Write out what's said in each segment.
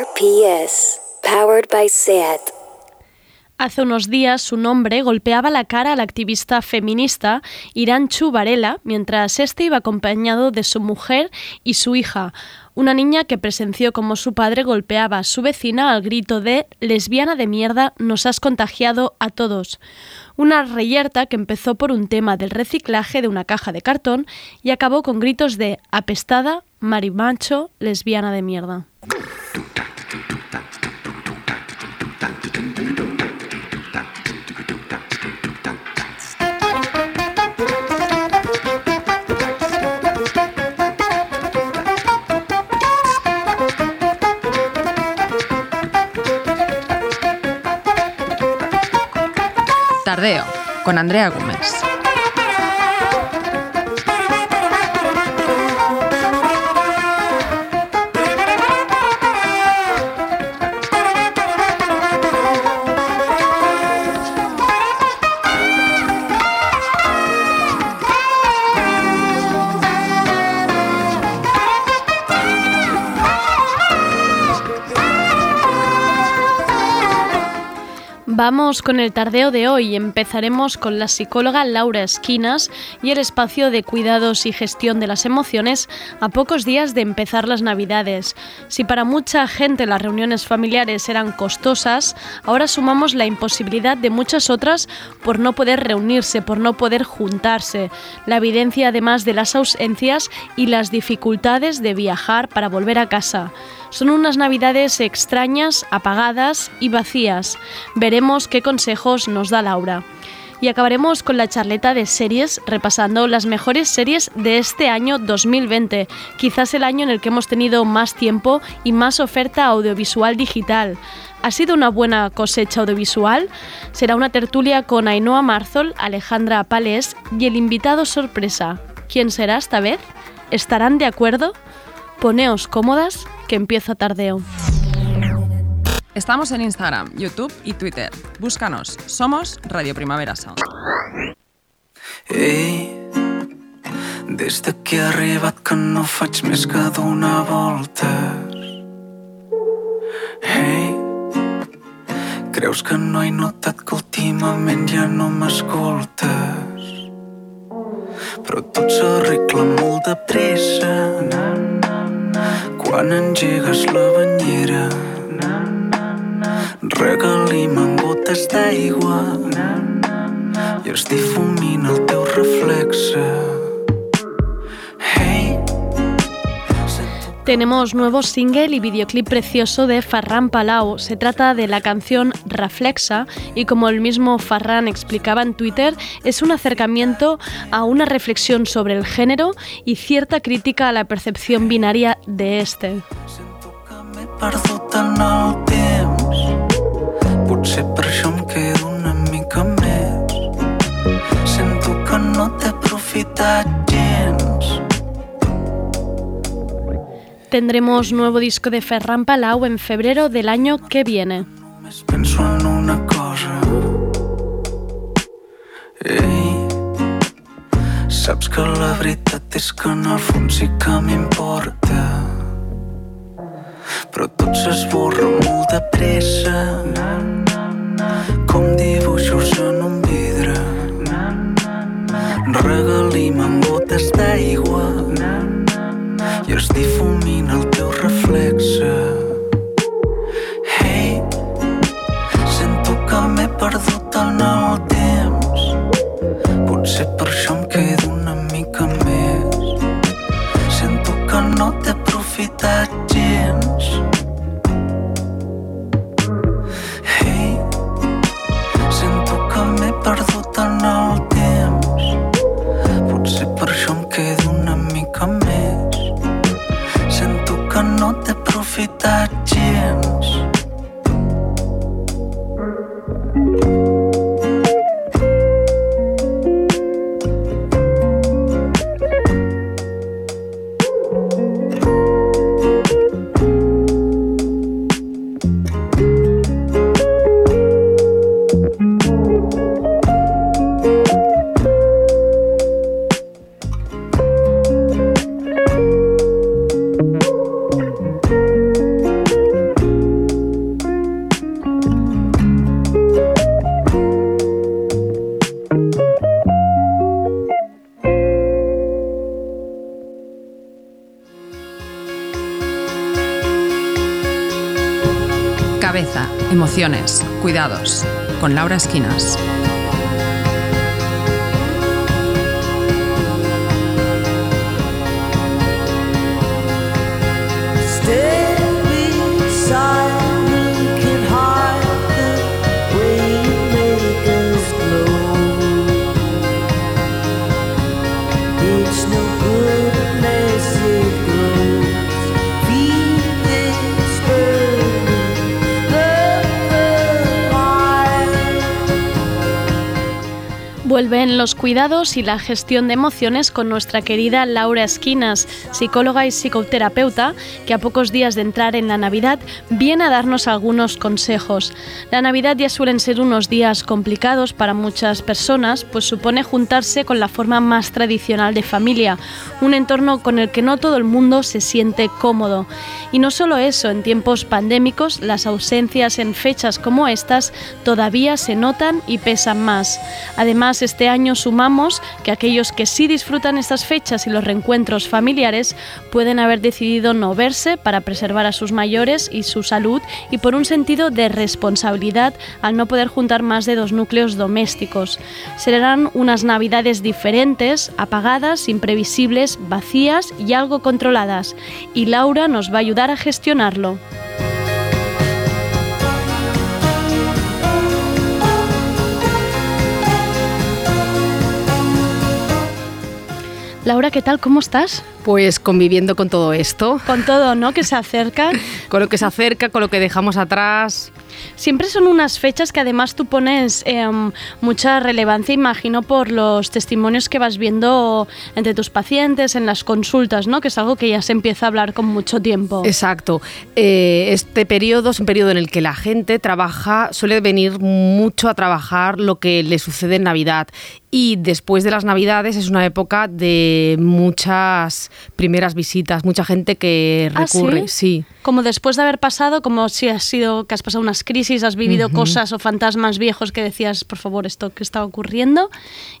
RPS, powered by SAT. Hace unos días su nombre golpeaba la cara al activista feminista Iranchu Varela mientras este iba acompañado de su mujer y su hija, una niña que presenció como su padre golpeaba a su vecina al grito de lesbiana de mierda, nos has contagiado a todos. Una reyerta que empezó por un tema del reciclaje de una caja de cartón y acabó con gritos de apestada, marimacho, lesbiana de mierda. Con Andrea Gómez. Vamos con el tardeo de hoy. Empezaremos con la psicóloga Laura Esquinas y el espacio de cuidados y gestión de las emociones a pocos días de empezar las Navidades. Si para mucha gente las reuniones familiares eran costosas, ahora sumamos la imposibilidad de muchas otras por no poder reunirse, por no poder juntarse. La evidencia además de las ausencias y las dificultades de viajar para volver a casa. Son unas navidades extrañas, apagadas y vacías. Veremos qué consejos nos da Laura. Y acabaremos con la charleta de series, repasando las mejores series de este año 2020, quizás el año en el que hemos tenido más tiempo y más oferta audiovisual digital. ¿Ha sido una buena cosecha audiovisual? Será una tertulia con Ainhoa Marzol, Alejandra Palés y el invitado sorpresa. ¿Quién será esta vez? ¿Estarán de acuerdo? Poneos cómodas que empieza tardeo. Estamos en Instagram, YouTube y Twitter. Búscanos. Somos Radio Primavera Sound. Ei, des de que he arribat que no faig més que donar voltes. Ei, creus que no he notat que últimament ja no m'escoltes? Però tot s'arregla molt de pressa quan engegues la banyera. Regalim en gotes d'aigua i es difumina el teu reflexe. Tenemos nuevo single y videoclip precioso de Farran Palau. Se trata de la canción Reflexa y como el mismo Farran explicaba en Twitter, es un acercamiento a una reflexión sobre el género y cierta crítica a la percepción binaria de este. Tendremos nuevo disco de Ferran Palau en febrero del año que viene. Penso en una cosa. Ei, saps que la veritat és que en el fons sí que m'importa. Però tot s'esborra molt de pressa. Com dibuixos en un vidre. Regalim en gotes d'aigua es difumina el teu reflexe. Hey, sento que m'he perdut en el temps. Potser per això em quedo that cuidados. Con Laura Esquinas. Vuelven los cuidados y la gestión de emociones con nuestra querida Laura Esquinas, psicóloga y psicoterapeuta, que a pocos días de entrar en la Navidad viene a darnos algunos consejos. La Navidad ya suelen ser unos días complicados para muchas personas, pues supone juntarse con la forma más tradicional de familia, un entorno con el que no todo el mundo se siente cómodo. Y no solo eso, en tiempos pandémicos las ausencias en fechas como estas todavía se notan y pesan más. Además, este año sumamos que aquellos que sí disfrutan estas fechas y los reencuentros familiares pueden haber decidido no verse para preservar a sus mayores y su salud y por un sentido de responsabilidad al no poder juntar más de dos núcleos domésticos. Serán unas navidades diferentes, apagadas, imprevisibles, vacías y algo controladas. Y Laura nos va a ayudar a gestionarlo. Laura, ¿qué tal? ¿Cómo estás? Pues conviviendo con todo esto. Con todo, ¿no? Que se acerca. con lo que se acerca, con lo que dejamos atrás. Siempre son unas fechas que además tú pones em, mucha relevancia, imagino, por los testimonios que vas viendo entre tus pacientes, en las consultas, ¿no? Que es algo que ya se empieza a hablar con mucho tiempo. Exacto. Eh, este periodo es un periodo en el que la gente trabaja, suele venir mucho a trabajar lo que le sucede en Navidad. Y después de las Navidades es una época de muchas primeras visitas, mucha gente que ¿Ah, recurre. sí? Como después de haber pasado, como si has sido que has pasado unas crisis, has vivido cosas o fantasmas viejos que decías, por favor, esto que está ocurriendo,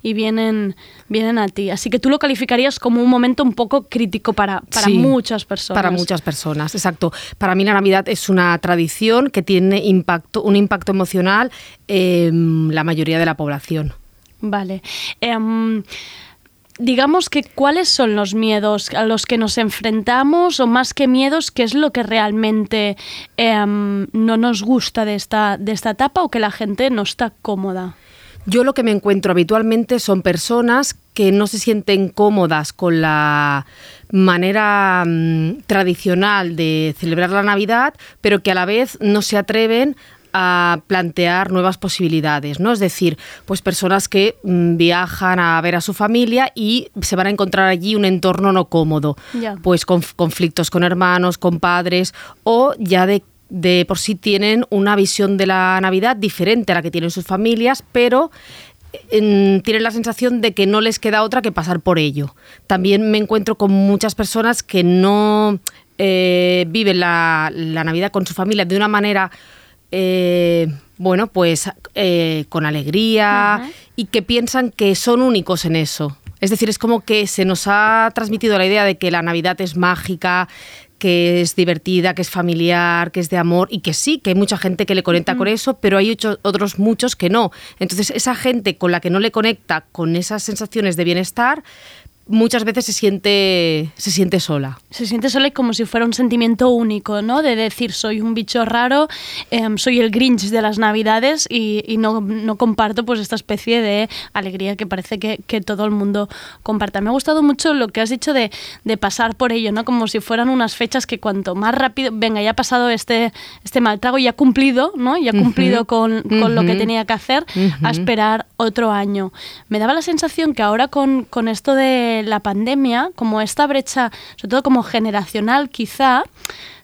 y vienen, vienen a ti. Así que tú lo calificarías como un momento un poco crítico para, para muchas personas. Para muchas personas, exacto. Para mí la Navidad es una tradición que tiene impacto, un impacto emocional en la mayoría de la población. Vale. Em, digamos que cuáles son los miedos a los que nos enfrentamos o más que miedos, qué es lo que realmente em, no nos gusta de esta, de esta etapa o que la gente no está cómoda. Yo lo que me encuentro habitualmente son personas que no se sienten cómodas con la manera mm, tradicional de celebrar la Navidad, pero que a la vez no se atreven a plantear nuevas posibilidades, ¿no? Es decir, pues personas que mm, viajan a ver a su familia y se van a encontrar allí un entorno no cómodo, pues con conflictos con hermanos, con padres o ya de de por sí tienen una visión de la Navidad diferente a la que tienen sus familias, pero tienen la sensación de que no les queda otra que pasar por ello. También me encuentro con muchas personas que no eh, viven la, la Navidad con su familia de una manera eh, bueno, pues eh, con alegría y que piensan que son únicos en eso. Es decir, es como que se nos ha transmitido la idea de que la Navidad es mágica, que es divertida, que es familiar, que es de amor y que sí, que hay mucha gente que le conecta con eso, pero hay otros muchos que no. Entonces, esa gente con la que no le conecta con esas sensaciones de bienestar, muchas veces se siente, se siente sola. Se siente sola como si fuera un sentimiento único, ¿no? De decir, soy un bicho raro, em, soy el Grinch de las Navidades y, no, no, comparto pues esta especie de alegría que parece que, que, todo el mundo comparta. Me ha gustado mucho lo que has dicho de, de, pasar por ello, ¿no? Como si fueran unas fechas que cuanto más rápido, venga, ya ha pasado este, este mal trago y ha cumplido, ¿no? Y ha cumplido con, con lo que tenía que hacer, a esperar otro año. Me daba la sensación que ahora con, con esto de la pandemia, como esta brecha, sobre todo como generacional quizá,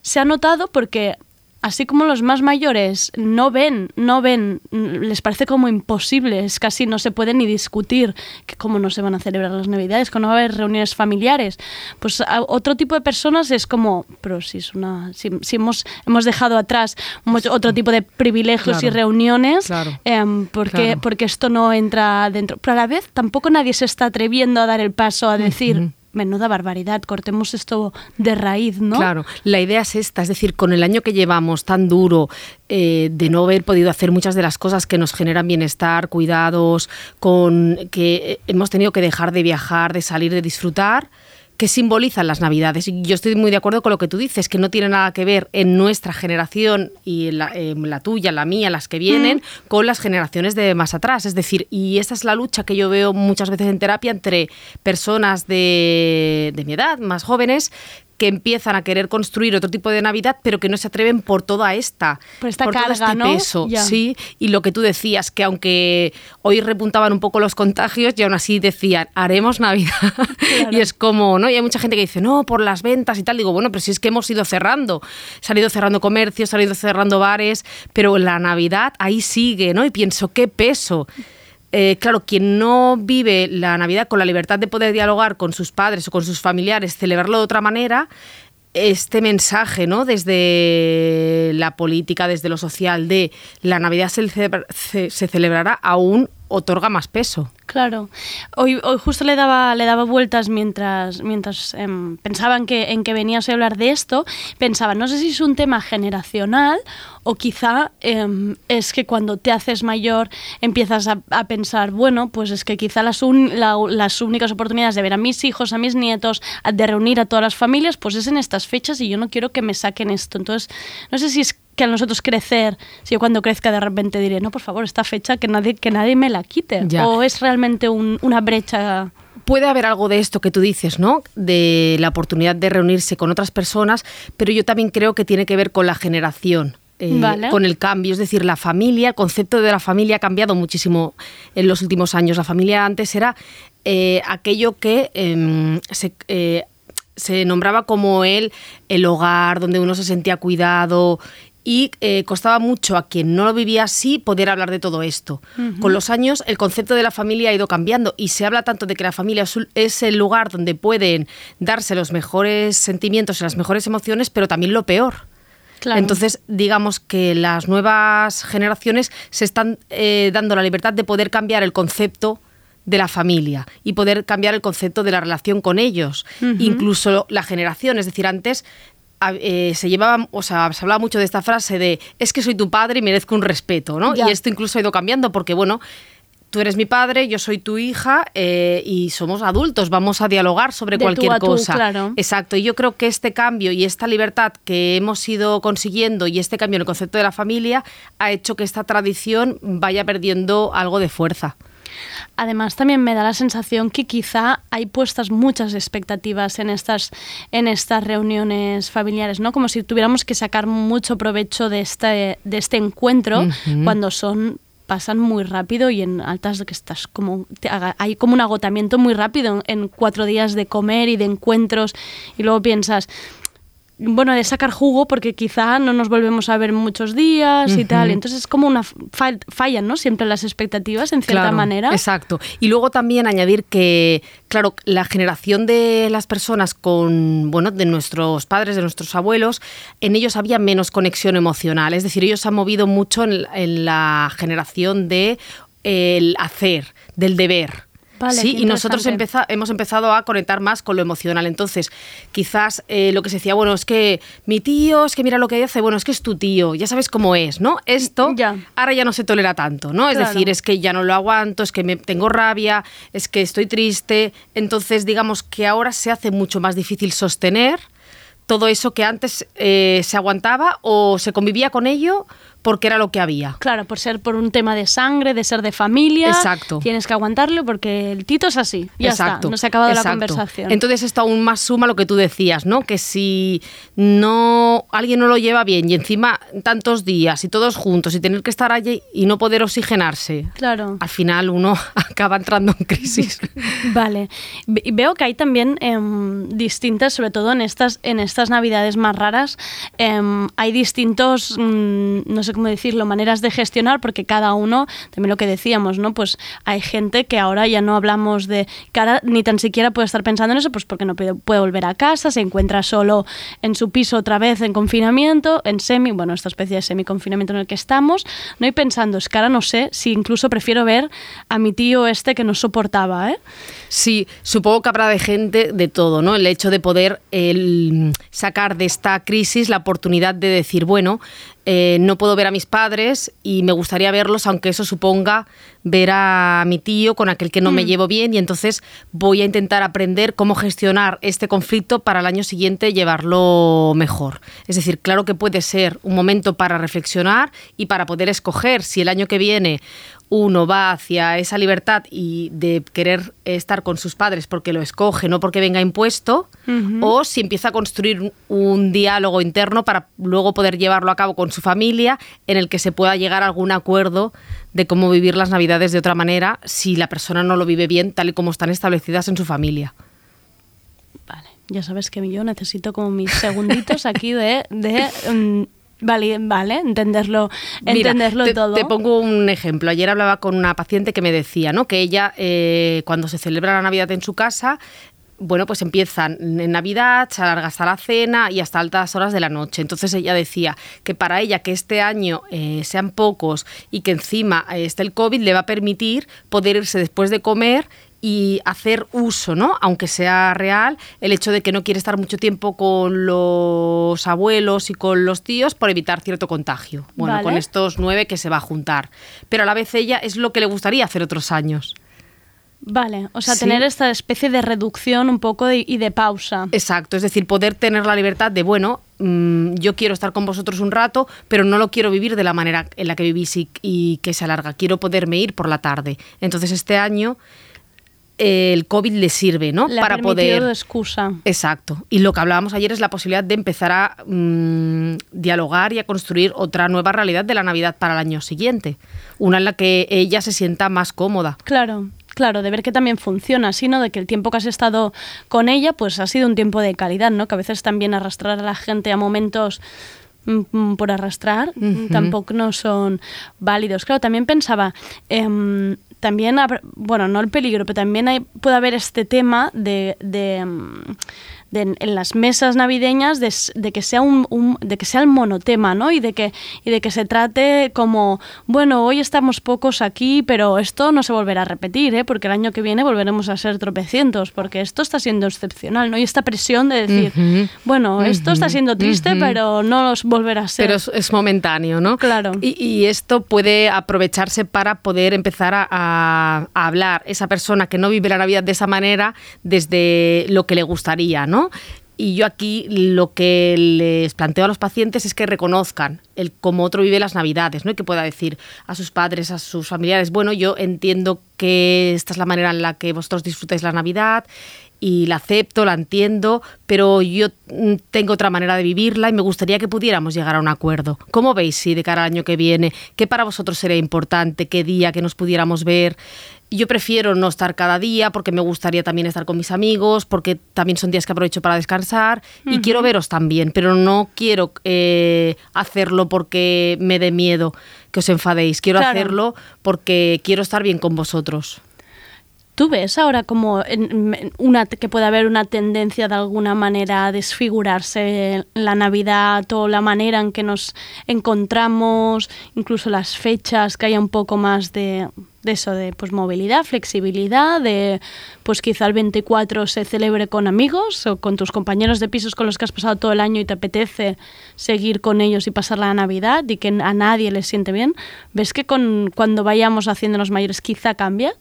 se ha notado porque así como los más mayores no ven, no ven, les parece como imposible, es casi no se puede ni discutir que cómo no se van a celebrar las Navidades, que no va a haber reuniones familiares. Pues otro tipo de personas es como, pero si es una, si, hemos, hemos dejado atrás otro tipo de privilegios y reuniones, em, porque, porque esto no entra dentro. Pero a la vez tampoco nadie se está atreviendo a dar el paso a decir, menuda barbaridad, cortemos esto de raíz, ¿no? Claro, la idea es esta, es decir, con el año que llevamos tan duro eh, de no haber podido hacer muchas de las cosas que nos generan bienestar, cuidados, con que hemos tenido que dejar de viajar, de salir, de disfrutar, que simbolizan las Navidades. Y yo estoy muy de acuerdo con lo que tú dices, que no tiene nada que ver en nuestra generación y en la, en la tuya, la mía, las que vienen, con las generaciones de más atrás. Es decir, y esta es la lucha que yo veo muchas veces en terapia entre personas de, de mi edad, más jóvenes, que empiezan a querer construir otro tipo de Navidad, pero que no se atreven por toda esta, Por esta todo carga, este ¿no? peso, sí. Y lo que tú decías, que aunque hoy repuntaban un poco los contagios, y aún así decían, haremos Navidad. y es como, ¿no? Y hay mucha gente que dice, no, por las ventas y tal. Digo, bueno, pero si es que hemos ido cerrando. Se han ido cerrando comercios, se han ido cerrando bares, pero la Navidad ahí sigue, ¿no? Y pienso, qué peso. Eh, claro, quien no vive la Navidad con la libertad de poder dialogar con sus padres o con sus familiares, celebrarlo de otra manera, este mensaje, ¿no? Desde la política, desde lo social, de la Navidad se, se celebrará, aún otorga más peso. Claro. Hoy, hoy justo le daba, le daba vueltas mientras, mientras em, pensaba en que, en que venías a hablar de esto. Pensaba, no sé si es un tema generacional o quizá em, es que cuando te haces mayor empiezas a, pensar, bueno, pues es que quizá las, un- la- las únicas oportunidades de ver a mis hijos, a mis nietos, de reunir a todas las familias, pues es en estas fechas y yo no quiero que me saquen esto. Entonces, no sé si es que a nosotros crecer, si yo cuando crezca de repente diré, no, por favor, esta fecha que nadie, que nadie me la quite. Ya. O es realmente un- una brecha. Puede haber algo de esto que tú dices, ¿no? De la oportunidad de reunirse con otras personas, pero yo también creo que tiene que ver con la generación. eh, Vale. con el cambio, es decir, la familia, el concepto de la familia ha cambiado muchísimo en los últimos años. La familia antes era eh, aquello que em, se, eh, se nombraba como el, el hogar, donde uno se sentía cuidado y eh, costaba mucho a quien no lo vivía así poder hablar de todo esto. Con los años el concepto de la familia ha ido cambiando y se habla tanto de que la familia es el lugar donde pueden darse los mejores sentimientos y las mejores emociones, pero también lo peor. Claro. Entonces, digamos que las nuevas generaciones se están eh, dando la libertad de poder cambiar el concepto de la familia y poder cambiar el concepto de la relación con ellos. Incluso la generación, es decir, antes eh, se llevaba, o sea, se hablaba mucho de esta frase de es que soy tu padre y merezco un respeto, ¿no? Ya. Y esto incluso ha ido cambiando porque, bueno, tú eres mi padre, yo soy tu hija eh, y somos adultos, vamos a dialogar sobre De tú cualquier tú, cosa. claro. Exacto, y yo creo que este cambio y esta libertad que hemos ido consiguiendo y este cambio en el concepto de la familia ha hecho que esta tradición vaya perdiendo algo de fuerza. Además, también me da la sensación que quizá hay puestas muchas expectativas en estas, en estas reuniones familiares, ¿no? Como si tuviéramos que sacar mucho provecho de este, de este encuentro cuando son pasan muy rápido y en altas que estás como te haga- hay como un agotamiento muy rápido en, en cuatro días de comer y de encuentros y luego piensas bueno, de sacar jugo porque quizá no nos volvemos a ver muchos días y tal. Entonces es como una fa- fallan, ¿no? Siempre las expectativas en cierta Claro, manera. Exacto. Y luego también añadir que, claro, la generación de las personas con, bueno, de nuestros padres, de nuestros abuelos, en ellos había menos conexión emocional. Es decir, ellos se han movido mucho en, en la generación de el hacer, del deber. Vale, sí, y nosotros empeza- hemos empezado a conectar más con lo emocional. Entonces, quizás eh, lo que se decía, bueno, es que mi tío, es que mira lo que hace, bueno, es que es tu tío, ya sabes cómo es, ¿no? Esto Ya. ahora ya no se tolera tanto, ¿no? Es decir, es que ya no lo aguanto, es que me tengo rabia, es que estoy triste. Entonces, digamos que ahora se hace mucho más difícil sostener todo eso que antes eh, se aguantaba o se convivía con ello porque era lo que había. Claro, por ser por un tema de sangre, de ser de familia. Exacto. Tienes que aguantarlo porque el tito es así. Ya está, no se ha acabado la exacto. conversación. Entonces esto aún más suma lo que tú decías, ¿no? Que si no alguien no lo lleva bien y encima tantos días y todos juntos y tener que estar allí y no poder oxigenarse, Claro. al final uno acaba entrando en crisis. Vale. Ve- Veo que hay también em, distintas, sobre todo en estas, en estas navidades más raras, em, hay distintos, mm, no sé cómo decirlo, maneras de gestionar, porque cada uno, también lo que decíamos, ¿no? Pues hay gente que ahora ya no hablamos de cara, ni tan siquiera puede estar pensando en eso, pues porque no puede, puede volver a casa, se encuentra solo en su piso otra vez en confinamiento, en semi, bueno, esta especie de semi-confinamiento en el que estamos, ¿no? Y pensando, es que ahora no sé si incluso prefiero ver a mi tío este que no soportaba, ¿eh? Sí, supongo que habrá de gente de todo, ¿no? El hecho de poder sacar de esta crisis la oportunidad de decir, bueno, eh, no puedo ver a mis padres y me gustaría verlos, aunque eso suponga ver a mi tío con aquel que no me Mm. llevo bien y entonces voy a intentar aprender cómo gestionar este conflicto para el año siguiente llevarlo mejor. Es decir, claro que puede ser un momento para reflexionar y para poder escoger si el año que viene uno va hacia esa libertad y de querer estar con sus padres porque lo escoge, no porque venga impuesto, o si empieza a construir un- diálogo interno para luego poder llevarlo a cabo con su familia, en el que se pueda llegar a algún acuerdo de cómo vivir las navidades de otra manera si la persona no lo vive bien tal y como están establecidas en su familia. Vale, ya sabes que yo necesito como mis segunditos aquí de... de mm, vale, vale, entenderlo, Mira, entenderlo te, todo. te pongo un ejemplo. Ayer hablaba con una paciente que me decía, ¿no? Que ella, eh, cuando se celebra la Navidad en su casa, bueno, pues empiezan en Navidad, se alarga hasta la cena y hasta altas horas de la noche. Entonces ella decía que para ella que este año eh, sean pocos y que encima eh, esté el COVID le va a permitir poder irse después de comer y hacer uso, ¿no? Aunque sea real, el hecho de que no quiere estar mucho tiempo con los abuelos y con los tíos por evitar cierto contagio. Bueno, Vale. con estos nueve que se va a juntar. Pero a la vez ella es lo que le gustaría hacer otros años. Vale, o sea, Sí. tener esta especie de reducción un poco de- y de pausa. Exacto, es decir, poder tener la libertad de, bueno, mm, yo quiero estar con vosotros un rato, pero no lo quiero vivir de la manera en la que vivís y, y que se alarga. Quiero poderme ir por la tarde. Entonces este año el COVID le sirve, ¿no? Le ha Para permitido poder... de excusa. Exacto. Y lo que hablábamos ayer es la posibilidad de empezar a mm, dialogar y a construir otra nueva realidad de la Navidad para el año siguiente. Una en la que ella se sienta más cómoda. Claro, claro, de ver que también funciona, sino de que el tiempo que has estado con ella, pues ha sido un tiempo de calidad, ¿no? Que a veces también arrastrar a la gente a momentos por arrastrar mm, tampoco no son válidos. Claro, también pensaba, em, también, bueno, no el peligro, pero también hay, puede haber este tema de... de, mm, de en, las mesas navideñas de, de que sea un, un- de que sea el monotema no y de que y de que se trate como bueno hoy estamos pocos aquí pero esto no se volverá a repetir ¿eh? porque el año que viene volveremos a ser tropecientos porque esto está siendo excepcional no y esta presión de decir bueno esto está siendo triste pero no os volverá a ser Pero es, es momentáneo, ¿no? Claro. Y, y esto puede aprovecharse para poder empezar a, a- a hablar esa persona que no vive la Navidad de esa manera desde lo que le gustaría, ¿no? Y yo aquí lo que les planteo a los pacientes es que reconozcan el cómo otro vive las Navidades, ¿no? Y que pueda decir a sus padres, a sus familiares, bueno, yo entiendo que esta es la manera en la que vosotros disfrutáis la Navidad y la acepto, la entiendo, pero yo mm, tengo otra manera de vivirla y me gustaría que pudiéramos llegar a un acuerdo. ¿Cómo veis si de cara al año que viene, qué para vosotros sería importante, qué día que nos pudiéramos ver? Yo prefiero no estar cada día porque me gustaría también estar con mis amigos, porque también son días que aprovecho para descansar y quiero veros también, pero no quiero eh, hacerlo porque me dé miedo que os enfadéis, quiero Claro. hacerlo porque quiero estar bien con vosotros. ¿Tú ves ahora como una, que puede haber una tendencia de alguna manera a desfigurarse la Navidad o la manera en que nos encontramos, incluso las fechas, que haya un poco más de, de eso, de pues movilidad, flexibilidad, de pues quizá el 24 se celebre con amigos o con tus compañeros de pisos con los que has pasado todo el año y te apetece seguir con ellos y pasar la Navidad y que a nadie les siente bien? ¿Ves que con, cuando vayamos haciéndonos mayores quizá cambia?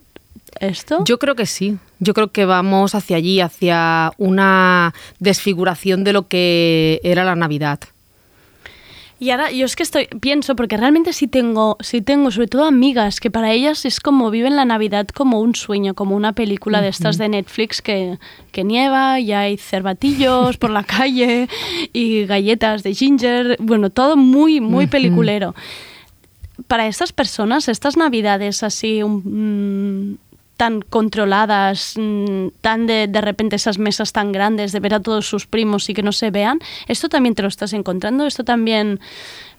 esto? Yo creo que sí. Yo creo que vamos hacia allí, hacia una desfiguración de lo que era la Navidad. Y ahora yo es que estoy pienso porque realmente sí tengo sí tengo sobre todo amigas que para ellas es como viven la Navidad como un sueño, como una película de estas de Netflix que, que nieva y hay cervatillos por la calle y galletas de ginger, bueno, todo muy muy peliculero. Para estas personas, estas Navidades así un- mm, tan controladas, mm, tan de, de repente esas mesas tan grandes, de ver a todos sus primos y que no se vean, ¿esto también te lo estás encontrando? ¿Esto también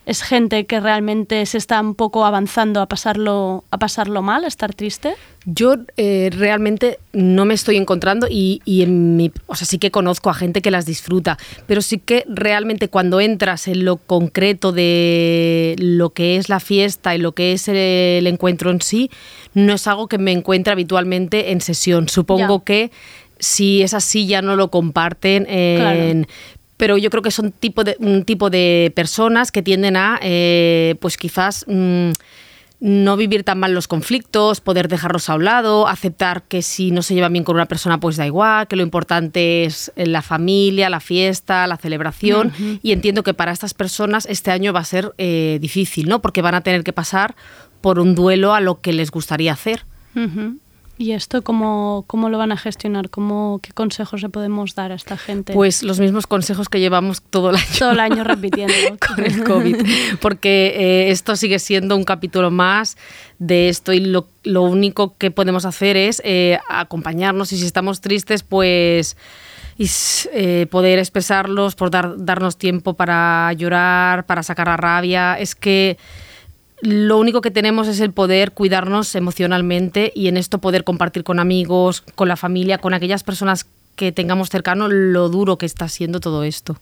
es gente que realmente se está un poco avanzando a pasarlo, a pasarlo mal, a estar triste? Yo eh, realmente no me estoy encontrando y, y en mi, o sea, sí que conozco a gente que las disfruta, pero sí que realmente cuando entras en lo concreto de lo que es la fiesta y lo que es el, el encuentro en sí, no es algo que me encuentre habitualmente en sesión. Supongo Ya. que si es así ya no lo comparten en, pero yo creo que son tipo de, un tipo de personas que tienden a, eh, pues quizás mm, no vivir tan mal los conflictos, poder dejarlos a un lado, aceptar que si no se llevan bien con una persona, pues da igual, que lo importante es la familia, la fiesta, la celebración. Y entiendo que para estas personas este año va a ser eh, difícil, ¿no? Porque van a tener que pasar por un duelo a lo que les gustaría hacer. ¿Y esto cómo, cómo lo van a gestionar? ¿Cómo, ¿Qué consejos le podemos dar a esta gente? Pues los mismos consejos que llevamos todo el año. todo el año repitiendo. con el COVID, porque eh, esto sigue siendo un capítulo más de esto y lo, lo único que podemos hacer es eh, acompañarnos y si estamos tristes, pues y eh, poder expresarlos, por dar, darnos tiempo para llorar, para sacar la rabia. Es que lo único que tenemos es el poder cuidarnos emocionalmente y en esto poder compartir con amigos, con la familia, con aquellas personas que tengamos cercano lo duro que está siendo todo esto.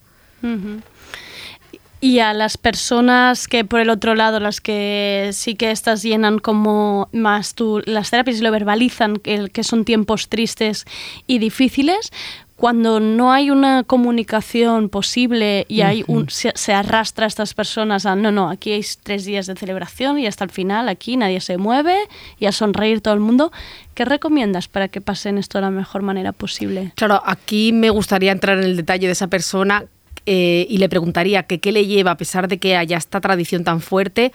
Y a las personas que por el otro lado, las que sí que estas llenan como más tú, las terapias lo verbalizan, que, que son tiempos tristes y difíciles, cuando no hay una comunicación posible y hay un, se, se arrastra a estas personas a no, no, aquí hay tres días de celebración y hasta el final aquí nadie se mueve y a sonreír todo el mundo, ¿qué recomiendas para que pasen esto de la mejor manera posible? Claro, aquí me gustaría entrar en el detalle de esa persona eh, y le preguntaría que qué le lleva, a pesar de que haya esta tradición tan fuerte,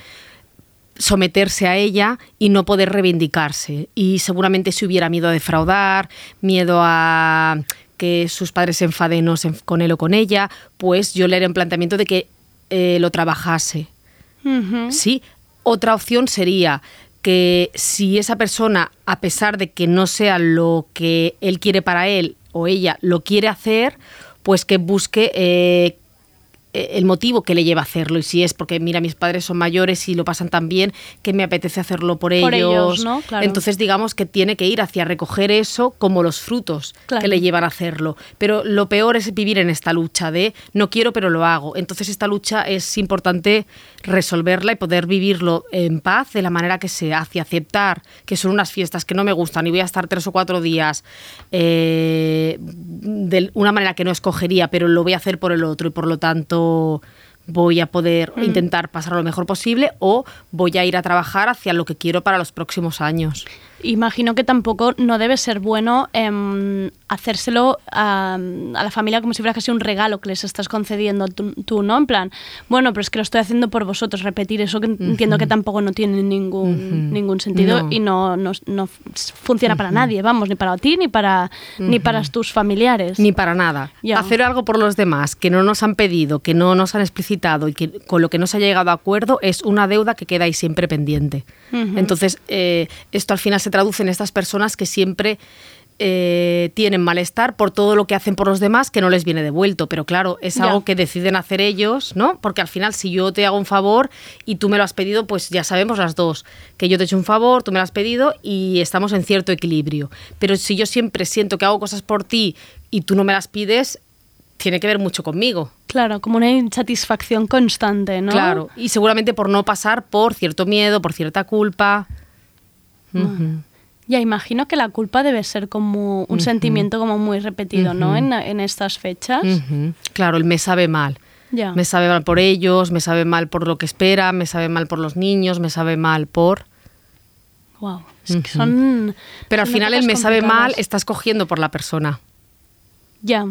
someterse a ella y no poder reivindicarse. Y seguramente si hubiera miedo a defraudar, miedo a que sus padres se enfaden o se enf- con él o con ella, pues yo le haría un planteamiento de que eh, lo trabajase. Sí, otra opción sería que si esa persona, a pesar de que no sea lo que él quiere para él o ella lo quiere hacer, pues que busque eh, el motivo que le lleva a hacerlo. Y si es porque, mira, mis padres son mayores y lo pasan tan bien que me apetece hacerlo por, Por ellos, ¿no? Claro. Entonces, digamos que tiene que ir hacia recoger eso como los frutos Claro. que le llevan a hacerlo. Pero lo peor es vivir en esta lucha de no quiero, pero lo hago. Entonces, esta lucha es importante resolverla y poder vivirlo en paz de la manera que se hace, aceptar que son unas fiestas que no me gustan y voy a estar tres o cuatro días eh, de una manera que no escogería, pero lo voy a hacer por el otro y por lo tanto voy a poder intentar pasar lo mejor posible o voy a ir a trabajar hacia lo que quiero para los próximos años. Imagino que tampoco no debe ser bueno em, hacérselo a, a la familia como si fuera casi un regalo que les estás concediendo tú, tú, ¿no? En plan, bueno, pero es que lo estoy haciendo por vosotros, repetir eso que entiendo que tampoco no tiene ningún, ningún sentido No. y no, no, no funciona para nadie, vamos, ni para ti ni para, ni para tus familiares. Ni para nada. Hacer algo por los demás que no nos han pedido, que no nos han explicitado y que con lo que no se ha llegado a acuerdo es una deuda que queda ahí siempre pendiente. Entonces, eh, esto al final se traduce en estas personas que siempre eh, tienen malestar por todo lo que hacen por los demás que no les viene devuelto. Pero claro, es Ya. algo que deciden hacer ellos, ¿no? Porque al final, si yo te hago un favor y tú me lo has pedido, pues ya sabemos las dos, que yo te he hecho un favor, tú me lo has pedido y estamos en cierto equilibrio. Pero si yo siempre siento que hago cosas por ti y tú no me las pides, tiene que ver mucho conmigo. Claro, como una insatisfacción constante, ¿no? Claro. Y seguramente por no pasar por cierto miedo, por cierta culpa. Ya imagino que la culpa debe ser como un sentimiento como muy repetido, ¿no? En, en estas fechas. Claro, el me sabe mal. Ya. Me sabe mal por ellos, me sabe mal por lo que espera, me sabe mal por los niños, me sabe mal por... Wow. Es que son. Pero al son final el me sabe mal estás cogiendo por la persona. Ya.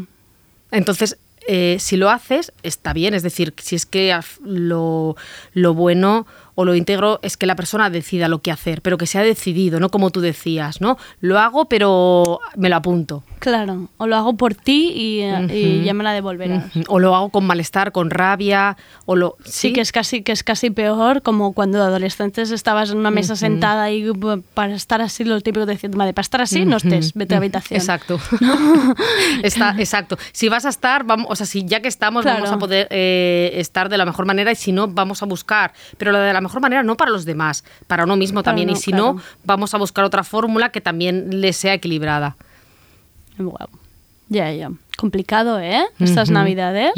Entonces, eh, si lo haces, está bien. Es decir, si es que lo, lo bueno o lo íntegro es que la persona decida lo que hacer, pero que sea decidido, no como tú decías, ¿no? Lo hago, pero me lo apunto. Claro, o lo hago por ti y, eh, y ya me la devolverás. Ujú. O lo hago con malestar, con rabia, o lo... Sí, que es casi que es casi peor, como cuando de adolescentes estabas en una mesa sentada y uh, para estar así lo típico de decir, vale, para estar así no estés, vete a la habitación. Exacto. Está, exacto. Si vas a estar, vamos, o sea, si ya que estamos, Claro. vamos a poder eh, estar de la mejor manera y si no, vamos a buscar. Pero lo de la mejor manera no para los demás, para uno mismo también. y si claro. no, vamos a buscar otra fórmula que también le sea equilibrada. Wow. Ya, ya. Complicado, ¿eh? Estas navidades.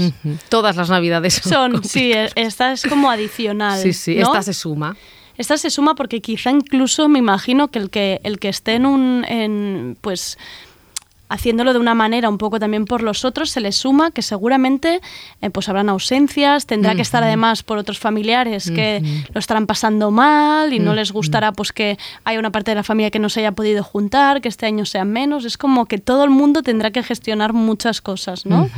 Todas las navidades Son, sí, e- esta es como adicional. Sí, sí, ¿no? esta se suma. Esta se suma porque quizá incluso me imagino que el que, el que esté en un, en, pues, haciéndolo de una manera un poco también por los otros, se le suma que seguramente eh, pues habrán ausencias, tendrá que estar además por otros familiares que lo estarán pasando mal y no les gustará pues que haya una parte de la familia que no se haya podido juntar, que este año sean menos. Es como que todo el mundo tendrá que gestionar muchas cosas, ¿no?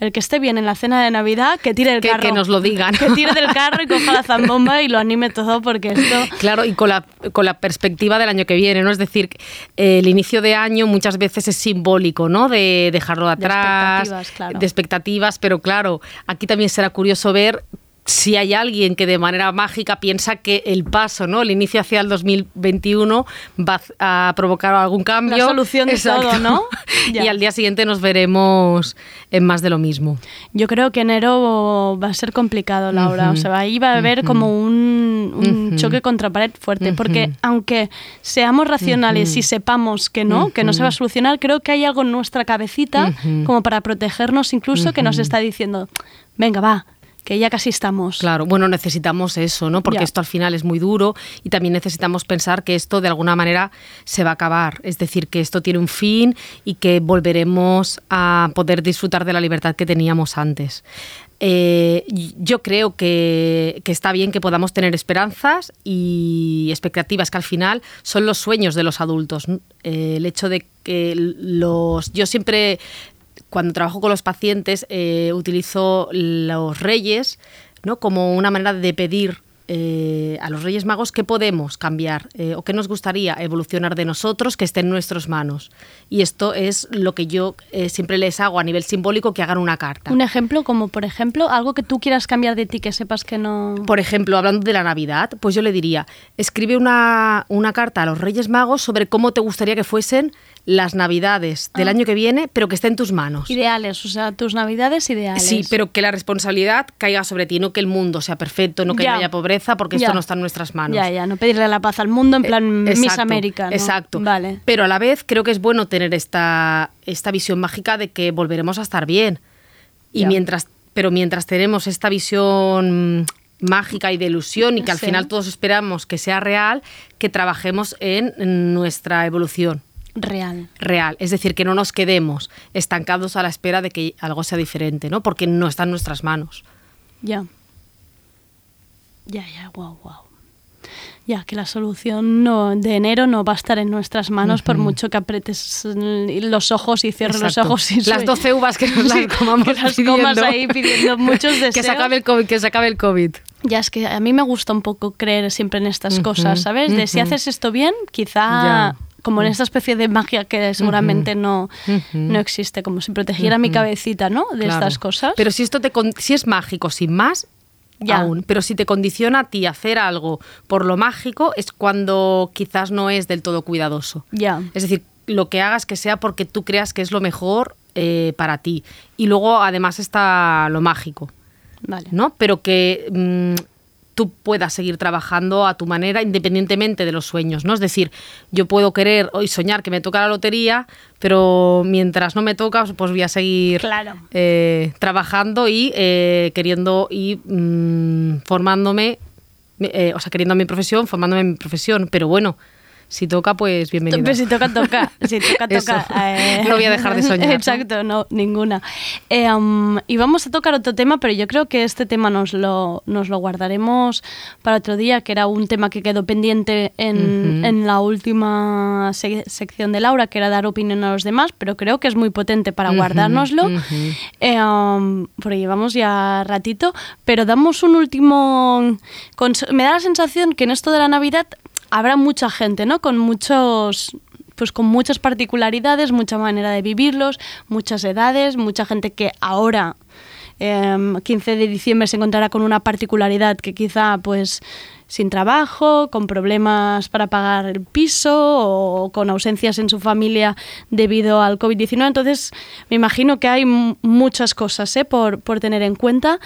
El que esté bien en la cena de Navidad, que tire el Que- carro. que nos lo digan. Que tire del carro y coja la zambomba y lo anime todo porque esto... Claro, y con la, con la perspectiva del año que viene, ¿no? Es decir, eh, el inicio de año muchas veces es simbólico, ¿no? De dejarlo De atrás, expectativas, claro. de expectativas, pero claro, aquí también será curioso ver si hay alguien que de manera mágica piensa que el paso, ¿no? El inicio hacia el 2021 va a provocar algún cambio. La solución de todo, ¿no? Y al día siguiente nos veremos en más de lo mismo. Yo creo que enero va a ser complicado, Laura. O sea, ahí va a haber como un, choque contra pared fuerte. Porque aunque seamos racionales y sepamos que no, que no se va a solucionar, creo que hay algo en nuestra cabecita como para protegernos incluso que nos está diciendo, venga, va, que ya casi estamos. Claro, bueno, necesitamos eso, ¿no? Porque Ya. esto al final es muy duro y también necesitamos pensar que esto de alguna manera se va a acabar. Es decir, que esto tiene un fin y que volveremos a poder disfrutar de la libertad que teníamos antes. Eh, yo creo que, que está bien que podamos tener esperanzas y expectativas que al final son los sueños de los adultos. Eh, el hecho de que los... Yo siempre cuando trabajo con los pacientes eh, utilizo los reyes ¿no? como una manera de pedir eh, a los Reyes Magos qué podemos cambiar eh, o qué nos gustaría evolucionar de nosotros que esté en nuestras manos. Y esto es lo que yo eh, siempre les hago a nivel simbólico, que hagan una carta. Un ejemplo, como por ejemplo, algo que tú quieras cambiar de ti que sepas que no... Por ejemplo, hablando de la Navidad, pues yo le diría, escribe una, una carta a los Reyes Magos sobre cómo te gustaría que fuesen las Navidades del Ah. año que viene, pero que esté en tus manos. Ideales, o sea, tus navidades ideales. Sí, pero que la responsabilidad caiga sobre ti, no que el mundo sea perfecto, no que Ya. haya pobreza, porque Ya. esto no está en nuestras manos. Ya, ya, no pedirle la paz al mundo en plan Eh, Miss exacto, América. ¿no? Exacto. Vale. Pero a la vez creo que es bueno tener esta, esta visión mágica de que volveremos a estar bien. Y Ya. mientras, pero mientras tenemos esta visión mágica y de ilusión y que al Sí. final todos esperamos que sea real, que trabajemos en nuestra evolución Real. real, es decir, que no nos quedemos estancados a la espera de que algo sea diferente, ¿no? Porque no está en nuestras manos. Ya. Ya, ya, wow, wow. Ya, que la solución no, de enero no va a estar en nuestras manos por mucho que apretes los ojos y cierres los Exacto. ojos y Las sue- 12 uvas que nos las comamos que las pidiendo. comas ahí pidiendo muchos deseos. Que se acabe el COVID, que se acabe el COVID. Ya, es que a mí me gusta un poco creer siempre en estas Ujú, cosas, ¿sabes? De si ujú. haces esto bien, quizá Ya. Como en esta especie de magia que seguramente no, no existe, como si protegiera mi cabecita, ¿no? De Claro. estas cosas. Pero si esto te con- si es mágico sin más, Ya. aún. Pero si te condiciona a ti hacer algo por lo mágico, es cuando quizás no es del todo cuidadoso. Ya. Es decir, lo que hagas que sea porque tú creas que es lo mejor eh, para ti. Y luego además está lo mágico. Vale. ¿no? Pero que mm, tú puedas seguir trabajando a tu manera independientemente de los sueños, ¿no? Es decir, yo puedo querer hoy soñar que me toca la lotería, pero mientras no me toca, pues voy a seguir Claro. eh, trabajando y eh, queriendo y mm, formándome, eh, o sea, queriendo mi profesión, formándome en mi profesión, pero bueno, Si toca, pues bienvenida. Pues si toca, toca. Si toca, toca. eh. No voy a dejar de soñar. Exacto, no, ninguna. Eh, um, y vamos a tocar otro tema, pero yo creo que este tema nos lo, nos lo guardaremos para otro día, que era un tema que quedó pendiente en, en la última se- sección de Laura, que era dar opinión a los demás, pero creo que es muy potente para Ujú, guardárnoslo. ujú. Eh, um, porque llevamos ya ratito, pero damos un último... Me da la sensación que en esto de la Navidad habrá mucha gente, ¿no? Con muchos pues con muchas particularidades, mucha manera de vivirlos, muchas edades, mucha gente que ahora em, 15 de diciembre se encontrará con una particularidad que quizá pues sin trabajo, con problemas para pagar el piso o con ausencias en su familia debido al COVID-19. Entonces, me imagino que hay muchas cosas ¿eh? por, por tener en cuenta,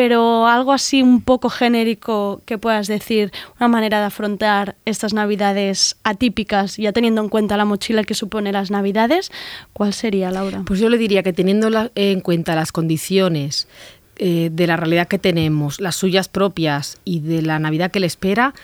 pero algo así un poco genérico que puedas decir, una manera de afrontar estas navidades atípicas, ya teniendo en cuenta la mochila que supone las navidades, ¿cuál sería, Laura? Pues yo le diría que teniendo en cuenta las condiciones eh, de la realidad que tenemos, las suyas propias y de la Navidad que le espera,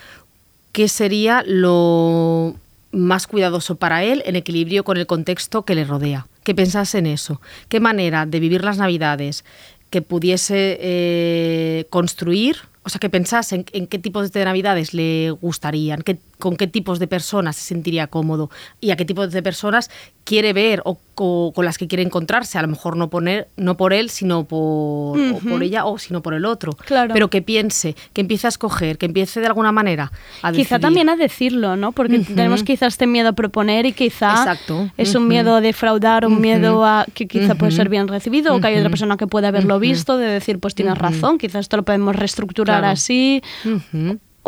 ¿qué sería lo más cuidadoso para él en equilibrio con el contexto que le rodea? Que pensase en eso. ¿Qué manera de vivir las Navidades que pudiese eh, construir? O sea, que pensase en, en qué tipos de Navidades le gustarían, qué- con qué tipos de personas se sentiría cómodo y a qué tipos de personas quiere ver o, o con las que quiere encontrarse. A lo mejor no, poner, no por él, sino por, o por ella o sino por el otro. Claro. Pero que piense, que empiece a escoger, que empiece de alguna manera a Quizá decidir. también a decirlo, ¿no? Porque tenemos quizá este miedo a proponer y quizá Exacto. es un miedo a defraudar, un miedo a que quizá puede ser bien recibido o que hay otra persona que puede haberlo visto, de decir, pues tienes razón, quizás esto lo podemos reestructurar Claro. así.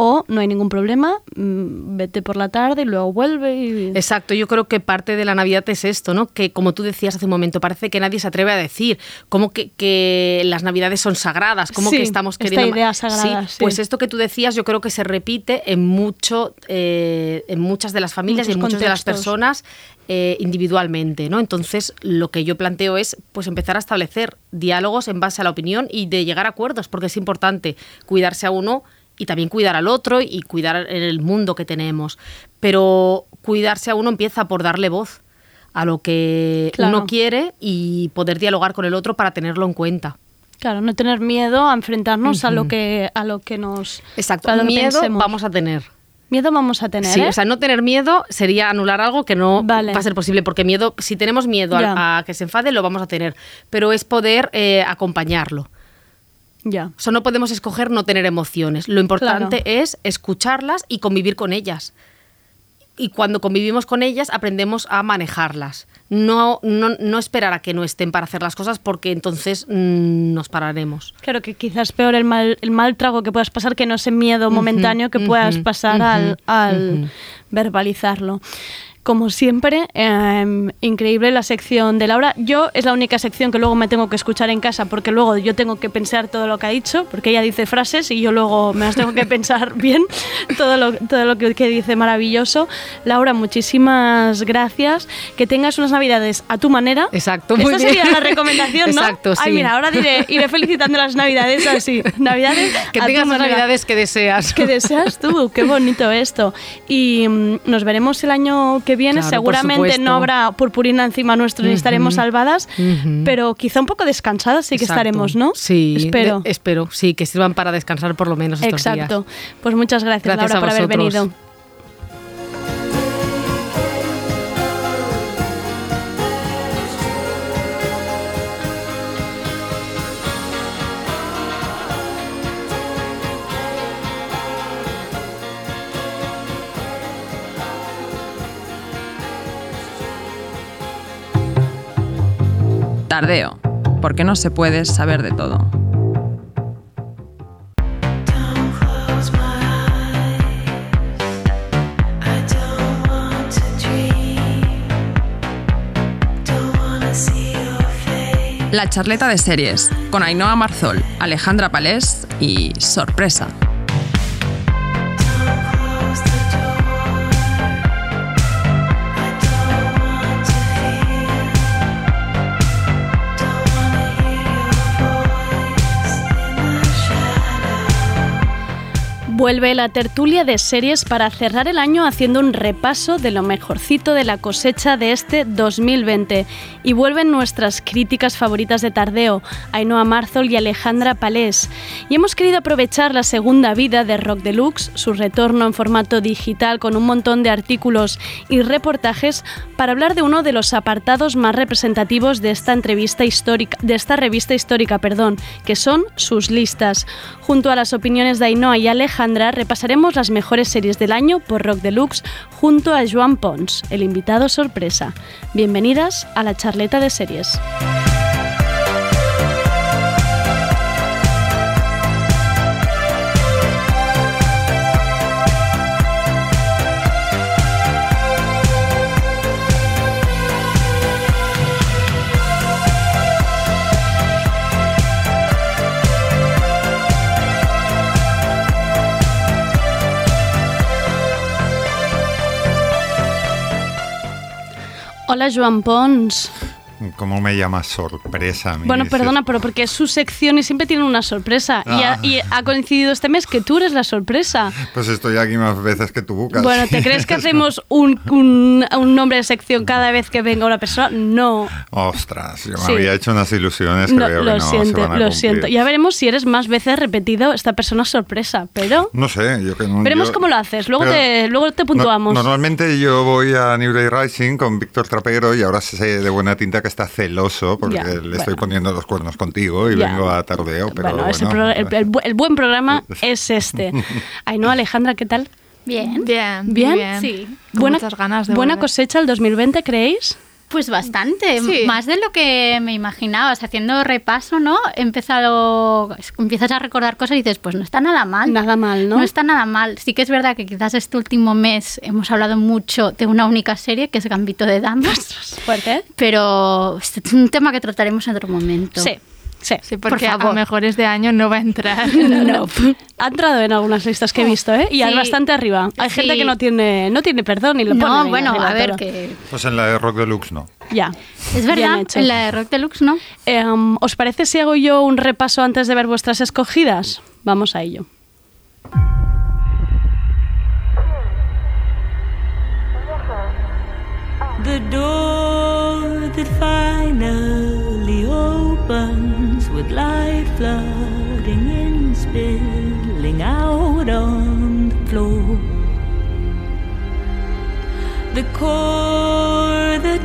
O no hay ningún problema, mm, vete por la tarde y luego vuelve y... Exacto, yo creo que parte de la Navidad es esto, ¿no? Que como tú decías hace un momento, parece que nadie se atreve a decir cómo que, que las Navidades son sagradas, cómo Sí, que estamos esta queriendo... idea sagrada, sí. Pues esto que tú decías yo creo que se repite en mucho, eh, en muchas de las familias y en muchas de las personas eh, individualmente, ¿no? Entonces lo que yo planteo es pues empezar a establecer diálogos en base a la opinión y de llegar a acuerdos, porque es importante cuidarse a uno y también cuidar al otro y cuidar el mundo que tenemos. Pero cuidarse a uno empieza por darle voz a lo que Claro. uno quiere y poder dialogar con el otro para tenerlo en cuenta. Claro, no tener miedo a enfrentarnos a lo que a lo que nos Exacto, miedo pensemos. vamos a tener. miedo vamos a tener, Sí, ¿eh? o sea, no tener miedo sería anular algo que no Vale. va a ser posible, porque miedo, si tenemos miedo a, que se enfade, lo vamos a tener, pero es poder eh, acompañarlo. Ya. O sea, no podemos escoger no tener emociones. Lo importante es escucharlas y convivir con ellas. Y cuando convivimos con ellas, aprendemos a manejarlas. No, no, no esperar a que no estén para hacer las cosas, porque entonces mm, nos pararemos. Claro que quizás peor el mal, el mal trago que puedas pasar que no ese miedo momentáneo que ujú, puedas pasar al, ujú, al ujú. verbalizarlo. Como siempre, eh, increíble la sección de Laura. Yo es la única sección que luego me tengo que escuchar en casa porque luego yo tengo que pensar todo lo que ha dicho, porque ella dice frases y yo luego me las tengo que pensar bien, todo lo, todo lo que, que dice maravilloso. Laura, muchísimas gracias. Que tengas unas navidades a tu manera. Exacto, muy Esta bien. sería la recomendación, ¿no? Exacto, Ay, sí. mira, ahora diré, iré felicitando las navidades así. Navidades Que a tengas las navidades que deseas. que deseas tú, qué bonito esto. Y mm, nos veremos el año que viene. Claro, por Seguramente no habrá purpurina encima nuestro ni estaremos salvadas, pero quizá un poco descansadas sí que Exacto. estaremos, ¿no? Sí, Espero. de- espero, sí, que sirvan para descansar por lo menos estos Exacto. días. Pues muchas gracias, Gracias Laura, por haber venido. Tardeo, porque no se puede saber de todo. La charleta de series, con Ainhoa Marzol, Alejandra Palés y sorpresa. Vuelve la tertulia de series para cerrar el año haciendo un repaso de lo mejorcito de la cosecha de este 2020. Y vuelven nuestras críticas favoritas de Tardeo, Ainhoa Marzol y Alejandra Palés. Y hemos querido aprovechar la segunda vida de Rock Deluxe, su retorno en formato digital con un montón de artículos y reportajes, para hablar de uno de los apartados más representativos de esta entrevista histórica, de esta revista histórica, perdón, que son sus listas. Junto a las opiniones de Ainhoa y Alejandra, repasaremos las mejores series del año por Rock Deluxe junto a Joan Pons, el invitado sorpresa. Bienvenidas a la charleta de series. Hola, Joan Pons. ¿Cómo me llamas sorpresa? Mi Bueno, perdona, pero porque es su sección y siempre tiene una sorpresa. Y, ha, Ah. y ha coincidido este mes que tú eres la sorpresa. Pues estoy aquí más veces que tú. Bueno, ¿te crees que hacemos un, un- un nombre de sección cada vez que venga una persona? No. Ostras, yo me Sí. había hecho unas ilusiones que No, veo lo se siento, van a lo cumplir. siento. Ya veremos si eres más veces repetido esta persona sorpresa, pero No sé, yo que no. veremos yo- cómo lo haces. Luego te, luego te no- puntuamos. normalmente yo voy a New Day Rising con Víctor Trapero y ahora sé de buena tinta que está celoso porque Ya, le estoy bueno. poniendo los cuernos contigo y Ya. vengo a tardeo. Pero bueno, bueno, pro- el, el el buen programa es este. Ay, no, Alejandra, ¿qué tal? Bien. Bien, ¿Bien? bien. Sí. Con Buena, muchas ganas de buena volver. cosecha el 2020, ¿creéis? Pues bastante, Sí. más de lo que me imaginaba. O sea, haciendo repaso, ¿no? He empezado, empiezas a recordar cosas y dices, pues no está nada mal. Nada mal, ¿no? No está nada mal. Sí que es verdad que quizás este último mes hemos hablado mucho de una única serie, que es Gambito de Damas. Fuerte. Pero este es un tema que trataremos en otro momento. Sí, sí. Sí, porque Por a favor. mejores de año no va a entrar. No. Ha entrado en algunas listas que he visto, ¿eh? Y Sí. bastante arriba. Hay gente Sí. que no tiene, no tiene perdón y lo pone No, bueno, arriba a ver, que Pues en la de Rock Deluxe no. Ya. es verdad, en la de Rock Deluxe, ¿no? Em, ¿Os parece si hago yo un repaso antes de ver vuestras escogidas? Vamos a ello. The door that finally opens with light flooding in, spilling out on the floor. The core that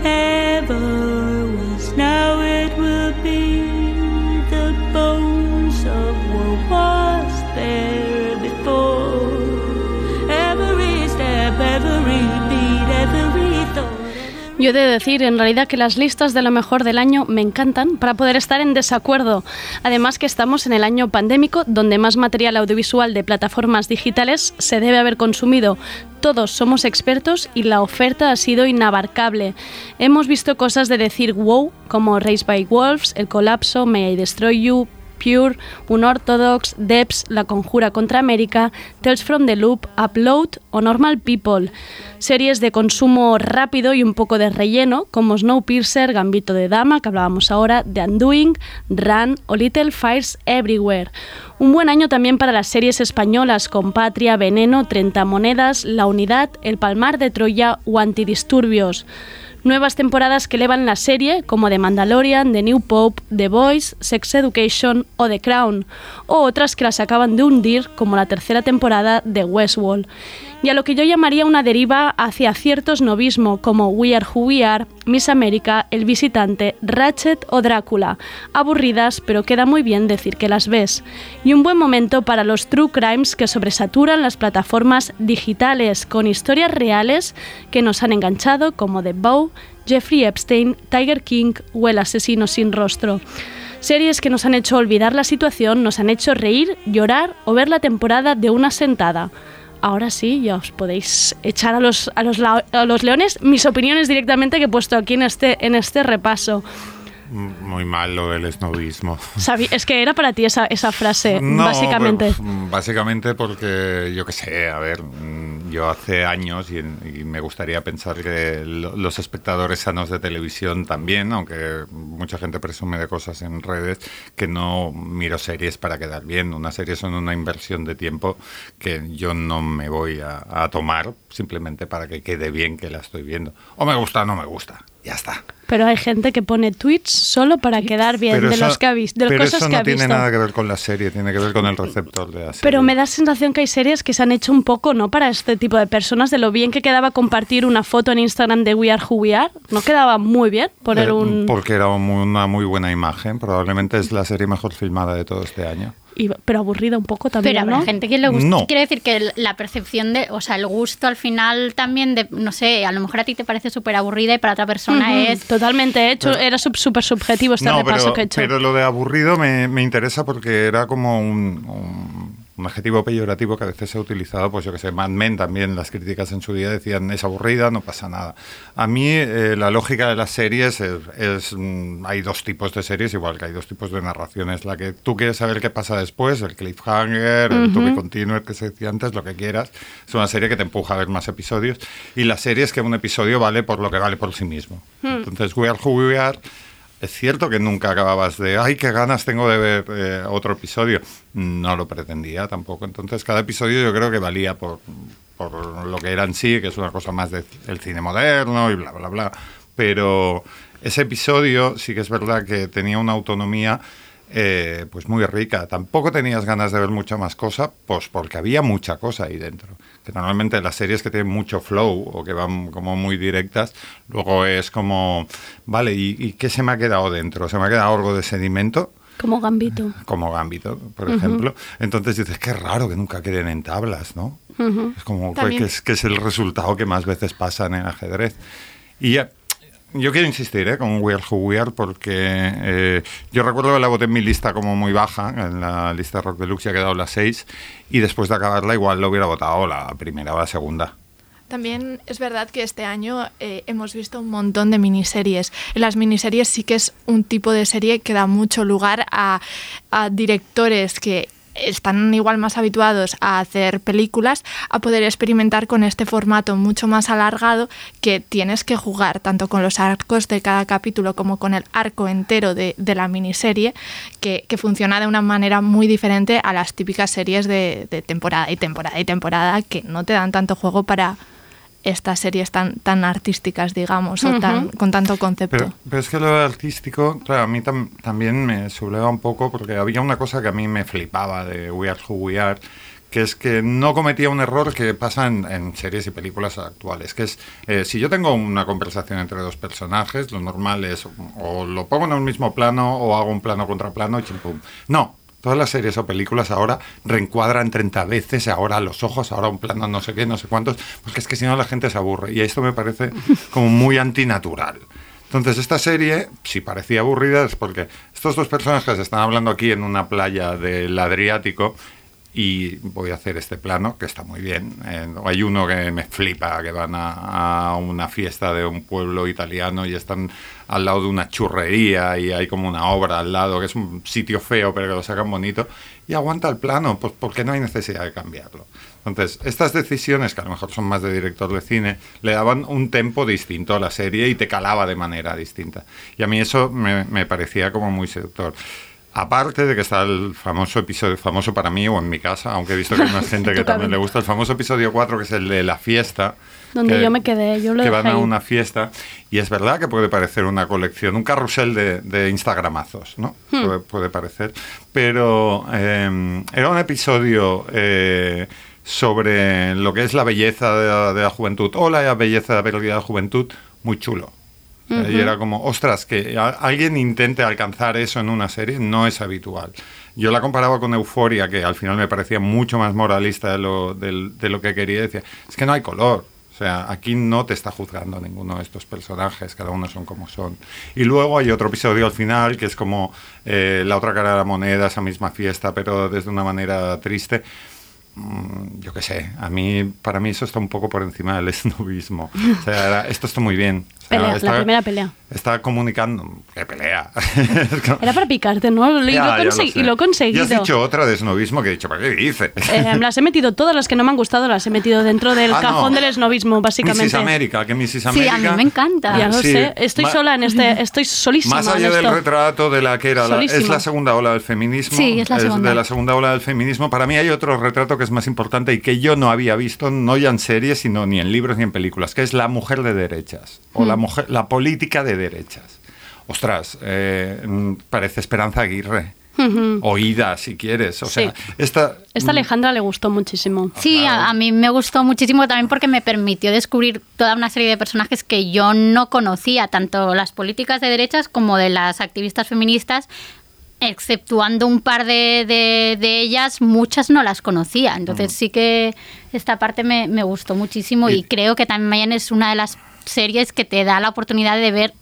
Yo he de decir, en realidad, que las listas de lo mejor del año me encantan para poder estar en desacuerdo. Además que estamos en el año pandémico, donde más material audiovisual de plataformas digitales se debe haber consumido. Todos somos expertos y la oferta ha sido inabarcable. Hemos visto cosas de decir wow, como Race by Wolves, El Colapso, May I Destroy You, Pure, Unorthodox, Debs, La Conjura contra América, Tales from the Loop, Upload o Normal People. Series de consumo rápido y un poco de relleno, como Snowpiercer, Gambito de Dama, que hablábamos ahora, The Undoing, Run o Little Fires Everywhere. Un buen año también para las series españolas con Patria, Veneno, 30 Monedas, La Unidad, El Palmar de Troya o Antidisturbios. Nuevas temporadas que elevan la serie, como The Mandalorian, The New Pope, The Boys, Sex Education o The Crown, o otras que las acaban de hundir, como la tercera temporada de Westworld. Y a lo que yo llamaría una deriva hacia ciertos novismo, como We Are Who We Are, Miss América, El Visitante, Ratchet o Drácula. Aburridas, pero queda muy bien decir que las ves. Y un buen momento para los true crimes que sobresaturan las plataformas digitales, con historias reales que nos han enganchado, como The Bow, Jeffrey Epstein, Tiger King o El asesino sin rostro. Series que nos han hecho olvidar la situación, nos han hecho reír, llorar o ver la temporada de una sentada. Ahora sí, ya os podéis echar a los, a los, a los leones mis opiniones directamente que he puesto aquí en este, en este repaso. Muy mal lo del snobismo. Es que era para ti esa, esa frase, No, básicamente. pues, básicamente porque, yo qué sé, a ver, mm, yo hace años, y, y me gustaría pensar que lo- los espectadores sanos de televisión también, aunque mucha gente presume de cosas en redes, que no miro series para quedar bien. Una serie son una inversión de tiempo que yo no me voy a, a tomar simplemente para que quede bien que la estoy viendo. O me gusta o no me gusta. Ya está. Pero hay gente que pone tweets solo para quedar bien de eso- los que ha visto, de las pero cosas eso que no ha tiene visto. nada que ver con la serie, tiene que ver con el receptor de la serie. Pero me da sensación que hay series que se han hecho un poco, ¿no? Para este tipo de personas, de lo bien que quedaba compartir una foto en Instagram de We Are Who We Are. No quedaba muy bien poner Eh, un... Porque era muy- una muy buena imagen. Probablemente es la serie mejor filmada de todo este año. Y- pero aburrida un poco también, Pero habrá ¿no? gente que le gusta. No. Quiero decir que la percepción de, o sea, el gusto al final también de, no sé, a lo mejor a ti te parece súper aburrida y para otra persona es. Totalmente hecho, era sub- súper subjetivo este no, repaso pero, que he hecho. pero lo de aburrido me, me interesa porque era como un, un- un adjetivo peyorativo que a veces se ha utilizado, pues yo que sé, Mad Men también, las críticas en su día decían es aburrida, no pasa nada. A mí eh, la lógica de las series es, es, mm, hay dos tipos de series, igual que hay dos tipos de narraciones, la que tú quieres saber qué pasa después, el cliffhanger, el to be continued que se decía antes, lo que quieras, es una serie que te empuja a ver más episodios, y la serie es que un episodio vale por lo que vale por sí mismo. Entonces, We Are Who We Are es cierto que nunca acababas de, ay, qué ganas tengo de ver eh, otro episodio. No lo pretendía tampoco. Entonces, cada episodio yo creo que valía por, por lo que era en sí, que es una cosa más del cine moderno y bla, bla, bla. Pero ese episodio sí que es verdad que tenía una autonomía eh, pues muy rica. Tampoco tenías ganas de ver mucha más cosa, pues porque había mucha cosa ahí dentro. Que normalmente las series que tienen mucho flow o que van como muy directas, luego es como, vale, ¿y, y qué se me ha quedado dentro? ¿Se me ha quedado algo de sedimento? Como Gambito. Como Gambito, por ejemplo. Entonces dices, qué raro que nunca queden en tablas, ¿no? Es como que- También- que es, que es el resultado que más veces pasa en el ajedrez. Y ya, yo quiero insistir ¿eh? con We Are Who We Are porque eh, yo recuerdo que la voté en mi lista como muy baja, en la lista Rock Deluxe ya ha quedado la 6 y después de acabarla igual lo hubiera votado la primera o la segunda. También es verdad que este año eh, hemos visto un montón de miniseries. Las miniseries sí que es un tipo de serie que da mucho lugar a directores que están igual más habituados a hacer películas, a poder experimentar con este formato mucho más alargado que tienes que jugar tanto con los arcos de cada capítulo como con el arco entero de, de la miniserie, que, que funciona de una manera muy diferente a las típicas series de, de temporada y temporada y temporada que no te dan tanto juego para estas series tan, tan artísticas, digamos, o tan, con tanto concepto. Pero, pero es que lo artístico, claro, a mí tam- también me subleva un poco porque había una cosa que a mí me flipaba de We Are Who We Are, que es que no cometía un error que pasa en, en series y películas actuales, que es, eh, si yo tengo una conversación entre dos personajes, lo normal es o lo pongo en el mismo plano o hago un plano contra plano y chimpum. No, Todas las series o películas ahora reencuadran 30 veces, ahora los ojos, ahora un plano no sé qué, no sé cuántos, porque es que si no la gente se aburre. Y esto me parece como muy antinatural. Entonces, esta serie, si parecía aburrida, es porque estos dos personajes están hablando aquí en una playa del Adriático y voy a hacer este plano que está muy bien. Hay uno que me flipa, que van a, a una fiesta de un pueblo italiano y están al lado de una churrería y hay como una obra al lado, que es un sitio feo pero que lo sacan bonito y aguanta el plano, pues porque no hay necesidad de cambiarlo. Entonces, estas decisiones, que a lo mejor son más de director de cine, le daban un tempo distinto a la serie y te calaba de manera distinta. Y a mí eso me, me parecía como muy seductor. Aparte de que está el famoso episodio, famoso para mí o en mi casa, aunque he visto que hay más gente que también le gusta, el famoso episodio 4, que es el de la fiesta. Donde que- yo me quedé, yo lo que van a una fiesta y es verdad que puede parecer una colección, un carrusel de, de Instagramazos, ¿no? Hmm. Puede, puede parecer, pero eh, era un episodio eh, sobre lo que es la belleza de la, de la juventud o la belleza de la juventud muy chulo. Eh, Y era como, ostras, que alguien intente alcanzar eso en una serie no es habitual. Yo la comparaba con Euforia, que al final me parecía mucho más moralista de lo, del- de lo que quería. Decía, es que no hay color. O sea, aquí no te está juzgando ninguno de estos personajes, cada uno son como son. Y luego hay otro episodio al final que es como eh, la otra cara de la moneda, esa misma fiesta, pero desde una manera triste. Mm, yo qué sé, a mí, para mí eso está un poco por encima del esnovismo. O sea, era- esto está muy bien. Pelea, está- la primera pelea. Está comunicando. ¿Qué pelea? Era para picarte, ¿no? Y, Ya, lo, ya lo sé. y lo he conseguido. Y has dicho otra de snobismo que he dicho, ¿para qué dices? Eh, las he metido todas las que no me han gustado, las he metido dentro del Ah, no. cajón del esnovismo, básicamente. Mrs. América, que Mrs. Sí, América... a mí me encanta. Ya lo Sí, sé, estoy ma- sola en este, estoy solísima Más en allá del esto. retrato de la que era la, es la segunda ola del feminismo, Sí, es la segunda. de la segunda ola del feminismo. Para mí hay otro retrato que es más importante y que yo no había visto, no ya en series, sino ni en libros ni en películas, que es la mujer de derechas o la mujer, la política de derechas. Ostras, eh, mm, parece Esperanza Aguirre. Oída, si quieres. O sea, Sí. esta, Esta Alejandra le gustó muchísimo. Sí, a, a mí me gustó muchísimo también porque me permitió descubrir toda una serie de personajes que yo no conocía, tanto las políticas de derechas como de las activistas feministas, exceptuando un par de, de- de ellas, muchas no las conocía. Entonces sí que esta parte me, me gustó muchísimo y, Y- creo que también es una de las series que te da la oportunidad de ver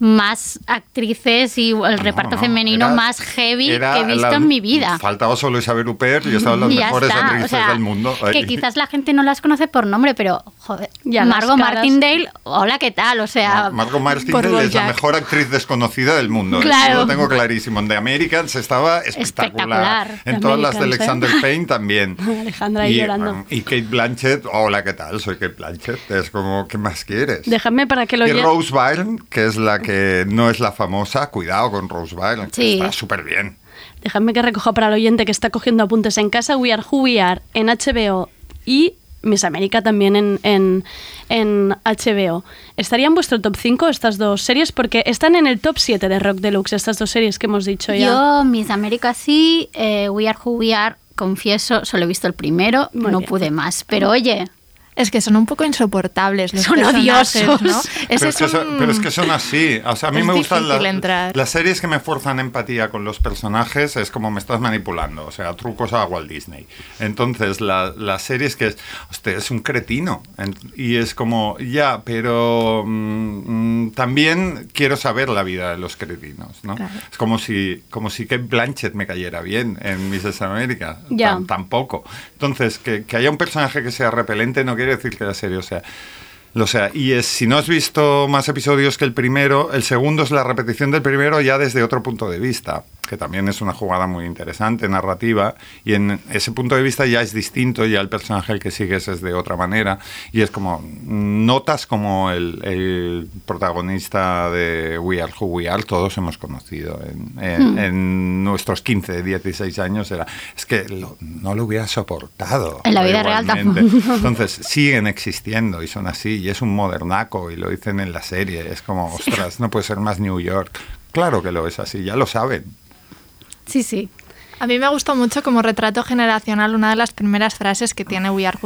más actrices y el reparto no, femenino era- más heavy que he visto la- en mi vida. Faltaba solo Isabel Huppert y estaban las Y mejores está, actrices o sea, del mundo. Que quizás la gente no las conoce por nombre, pero joder, Ya, Margot. Martindale, hola, ¿qué tal? O sea, No, Margot Martindale es la mejor actriz desconocida del mundo. Claro. Eso lo tengo clarísimo. En The Americans estaba espectacular. Espectacular. En The todas las de ¿eh? Alexander Payne también. Alejandra ahí y, llorando. um, Y Kate Blanchett, hola, ¿qué tal? Soy Kate Blanchett. Es como, ¿qué más quieres? Déjame para que lo y Rose Byrne, que es la que no es la famosa, cuidado con Rose Byrne, que Sí. está súper bien. Déjame que recoja para el oyente que está cogiendo apuntes en casa We Are Who We Are en HBO y Miss América también en, en, en HBO. ¿Estaría en vuestro top 5 estas dos series? Porque están en el top 7 de Rock Deluxe, estas dos series que hemos dicho ya. yo, Miss América sí, eh, We Are Who We Are, confieso, solo he visto el primero, Muy no bien. pude más. Pero oye, Es que son un poco insoportables los Son odiosos. ¿no? Pero es, que es son, un- pero es que son así. O sea, a mí es me gustan difícil las, series que me fuerzan empatía con los personajes. Es como me estás manipulando. O sea, trucos a Walt Disney. Entonces, la- las series que es. Usted es un cretino. En- y es como, ya, pero mm, mm, también quiero saber la vida de los cretinos. ¿no? Claro. Es como si, como si Kate Blanchett me cayera bien en Mrs. America. Ya. Tam- tampoco. Entonces, que, que haya un personaje que sea repelente no quiere decir que la serie o sea. Lo sea, y es, si no has visto más episodios que el primero, el segundo es la repetición del primero ya desde otro punto de vista, que también es una jugada muy interesante, narrativa, y en ese punto de vista ya es distinto, ya el personaje al que sigues es de otra manera, y es como, notas como el, el protagonista de We Are Who We Are, todos hemos conocido en, en- en nuestros 15, 16 años, era, es que lo- no lo hubiera soportado. En la vida real tampoco. Entonces siguen existiendo y son así, y es un modernaco, y lo dicen en la serie, es como, ostras, no puede ser más New York. Claro que lo es así, ya lo saben. Sí, sí. A mí me gustó mucho como retrato generacional, una de las primeras frases que tiene We Are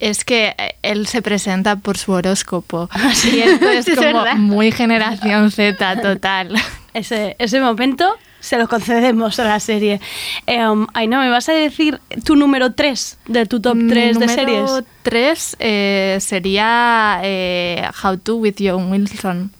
es que eh, él se presenta por su horóscopo. Y esto es como muy generación Z total. Ese, ese momento se lo concedemos a la serie. Eh, um, ay, no, ¿me vas a decir tu número 3 de tu top 3 de series? Número 3 sería eh, How to with John Wilson.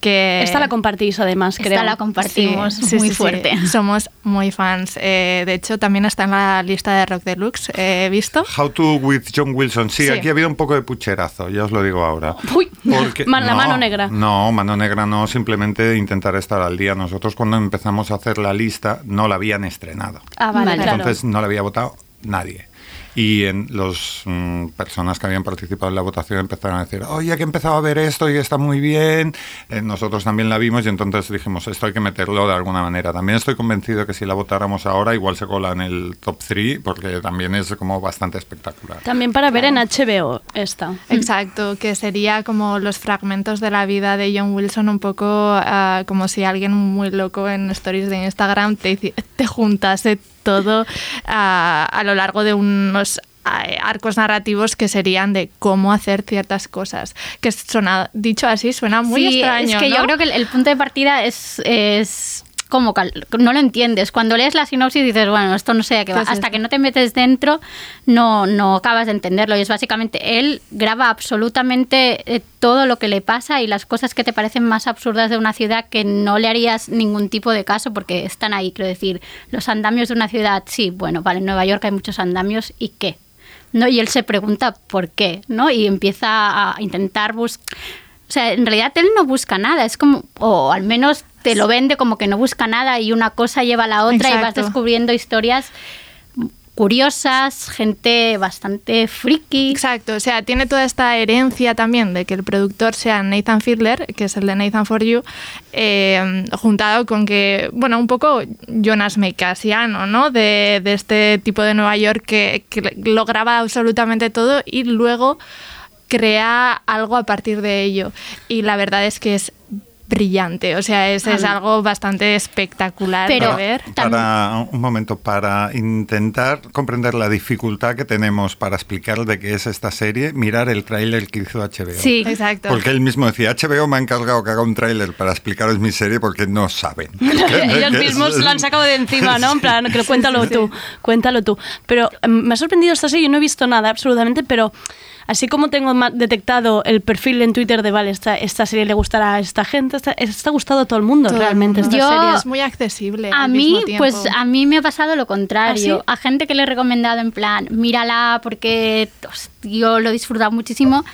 Que Esta la compartís además, Esta creo. la compartimos Sí, muy sí, sí. fuerte. Somos muy fans. Eh, de hecho, también está en la lista de Rock Deluxe. eh, He visto. How to with John Wilson. Sí, Sí. aquí ha habido un poco de pucherazo, ya os lo digo ahora. Uy, Porque- man- la no, mano negra. No, mano negra no, simplemente intentar estar al día. Nosotros cuando empezamos a hacer la lista no la habían estrenado. Ah, vale, claro. Entonces no la había votado nadie. Y en los mm, personas que habían participado en la votación empezaron a decir, oye, que he empezado a ver esto y está muy bien. Eh, nosotros también la vimos y entonces dijimos, esto hay que meterlo de alguna manera. También estoy convencido que si la votáramos ahora, igual se cola en el top 3, porque también es como bastante espectacular. También para ver en HBO esta. Exacto, que sería como los fragmentos de la vida de John Wilson, un poco ah, como si alguien muy loco en stories de Instagram te, te juntase todo ah, a lo largo de unos arcos narrativos que serían de cómo hacer ciertas cosas. Que suena, dicho así, suena muy Sí, extraño. Es que yo creo que el, el punto de partida es, es como cal- no lo entiendes. Cuando lees la sinopsis dices, bueno, esto no sé a qué va. Pues Hasta que no te metes dentro, no, no acabas de entenderlo. Y es básicamente, él graba absolutamente eh, todo lo que le pasa y las cosas que te parecen más absurdas de una ciudad que no le harías ningún tipo de caso porque están ahí. Quiero decir, los andamios de una ciudad, sí, bueno, vale, en Nueva York hay muchos andamios y qué. ¿no? Y él se pregunta por qué, ¿no? Y empieza a intentar buscar O sea, en realidad él no busca nada, es como, o al menos te lo vende como que no busca nada y una cosa lleva a la otra y vas descubriendo historias curiosas, gente bastante friki. Exacto, o sea, tiene toda esta herencia también de que el productor sea Nathan Fiedler, que es el de Nathan For You, eh, juntado con que, bueno, un poco Jonas Meikasiano, ¿no? De, de este tipo de Nueva York que, que lo graba absolutamente todo y luego crea algo a partir de ello. Y la verdad es que es brillante, o sea, es, es algo bastante espectacular Pero- de ver. Para, un momento, para intentar comprender la dificultad que tenemos para explicar de qué es esta serie, mirar el tráiler que hizo HBO. Sí, Exacto. Porque él mismo decía, HBO me ha encargado que haga un tráiler para explicaros mi serie porque no saben. Ellos mismos lo han sacado de encima, ¿no? En plan, que cuéntalo tú, cuéntalo tú. Pero em, me ha sorprendido esta serie, yo no he visto nada absolutamente, pero así como tengo detectado el perfil en Twitter de, vale, esta, esta serie le gustará a esta gente, esta, está gustado a todo el mundo Todo el realmente mundo. esta Yo- serie. es muy accesible. A al mí, mismo tiempo. pues a mí me ha pasado lo contrario. ¿Ah, sí? A gente que le he recomendado en plan, mírala porque yo lo he disfrutado muchísimo.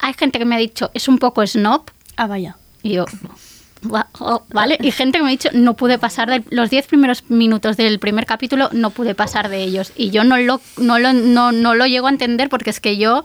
Hay gente que me ha dicho, es un poco snob. Ah, vaya. Y yo, "Va- oh, ¿vale? Y gente que me ha dicho, no pude pasar de los 10 primeros minutos del primer capítulo, no pude pasar de ellos. Y yo no lo, no lo, no, no lo llego a entender porque es que yo,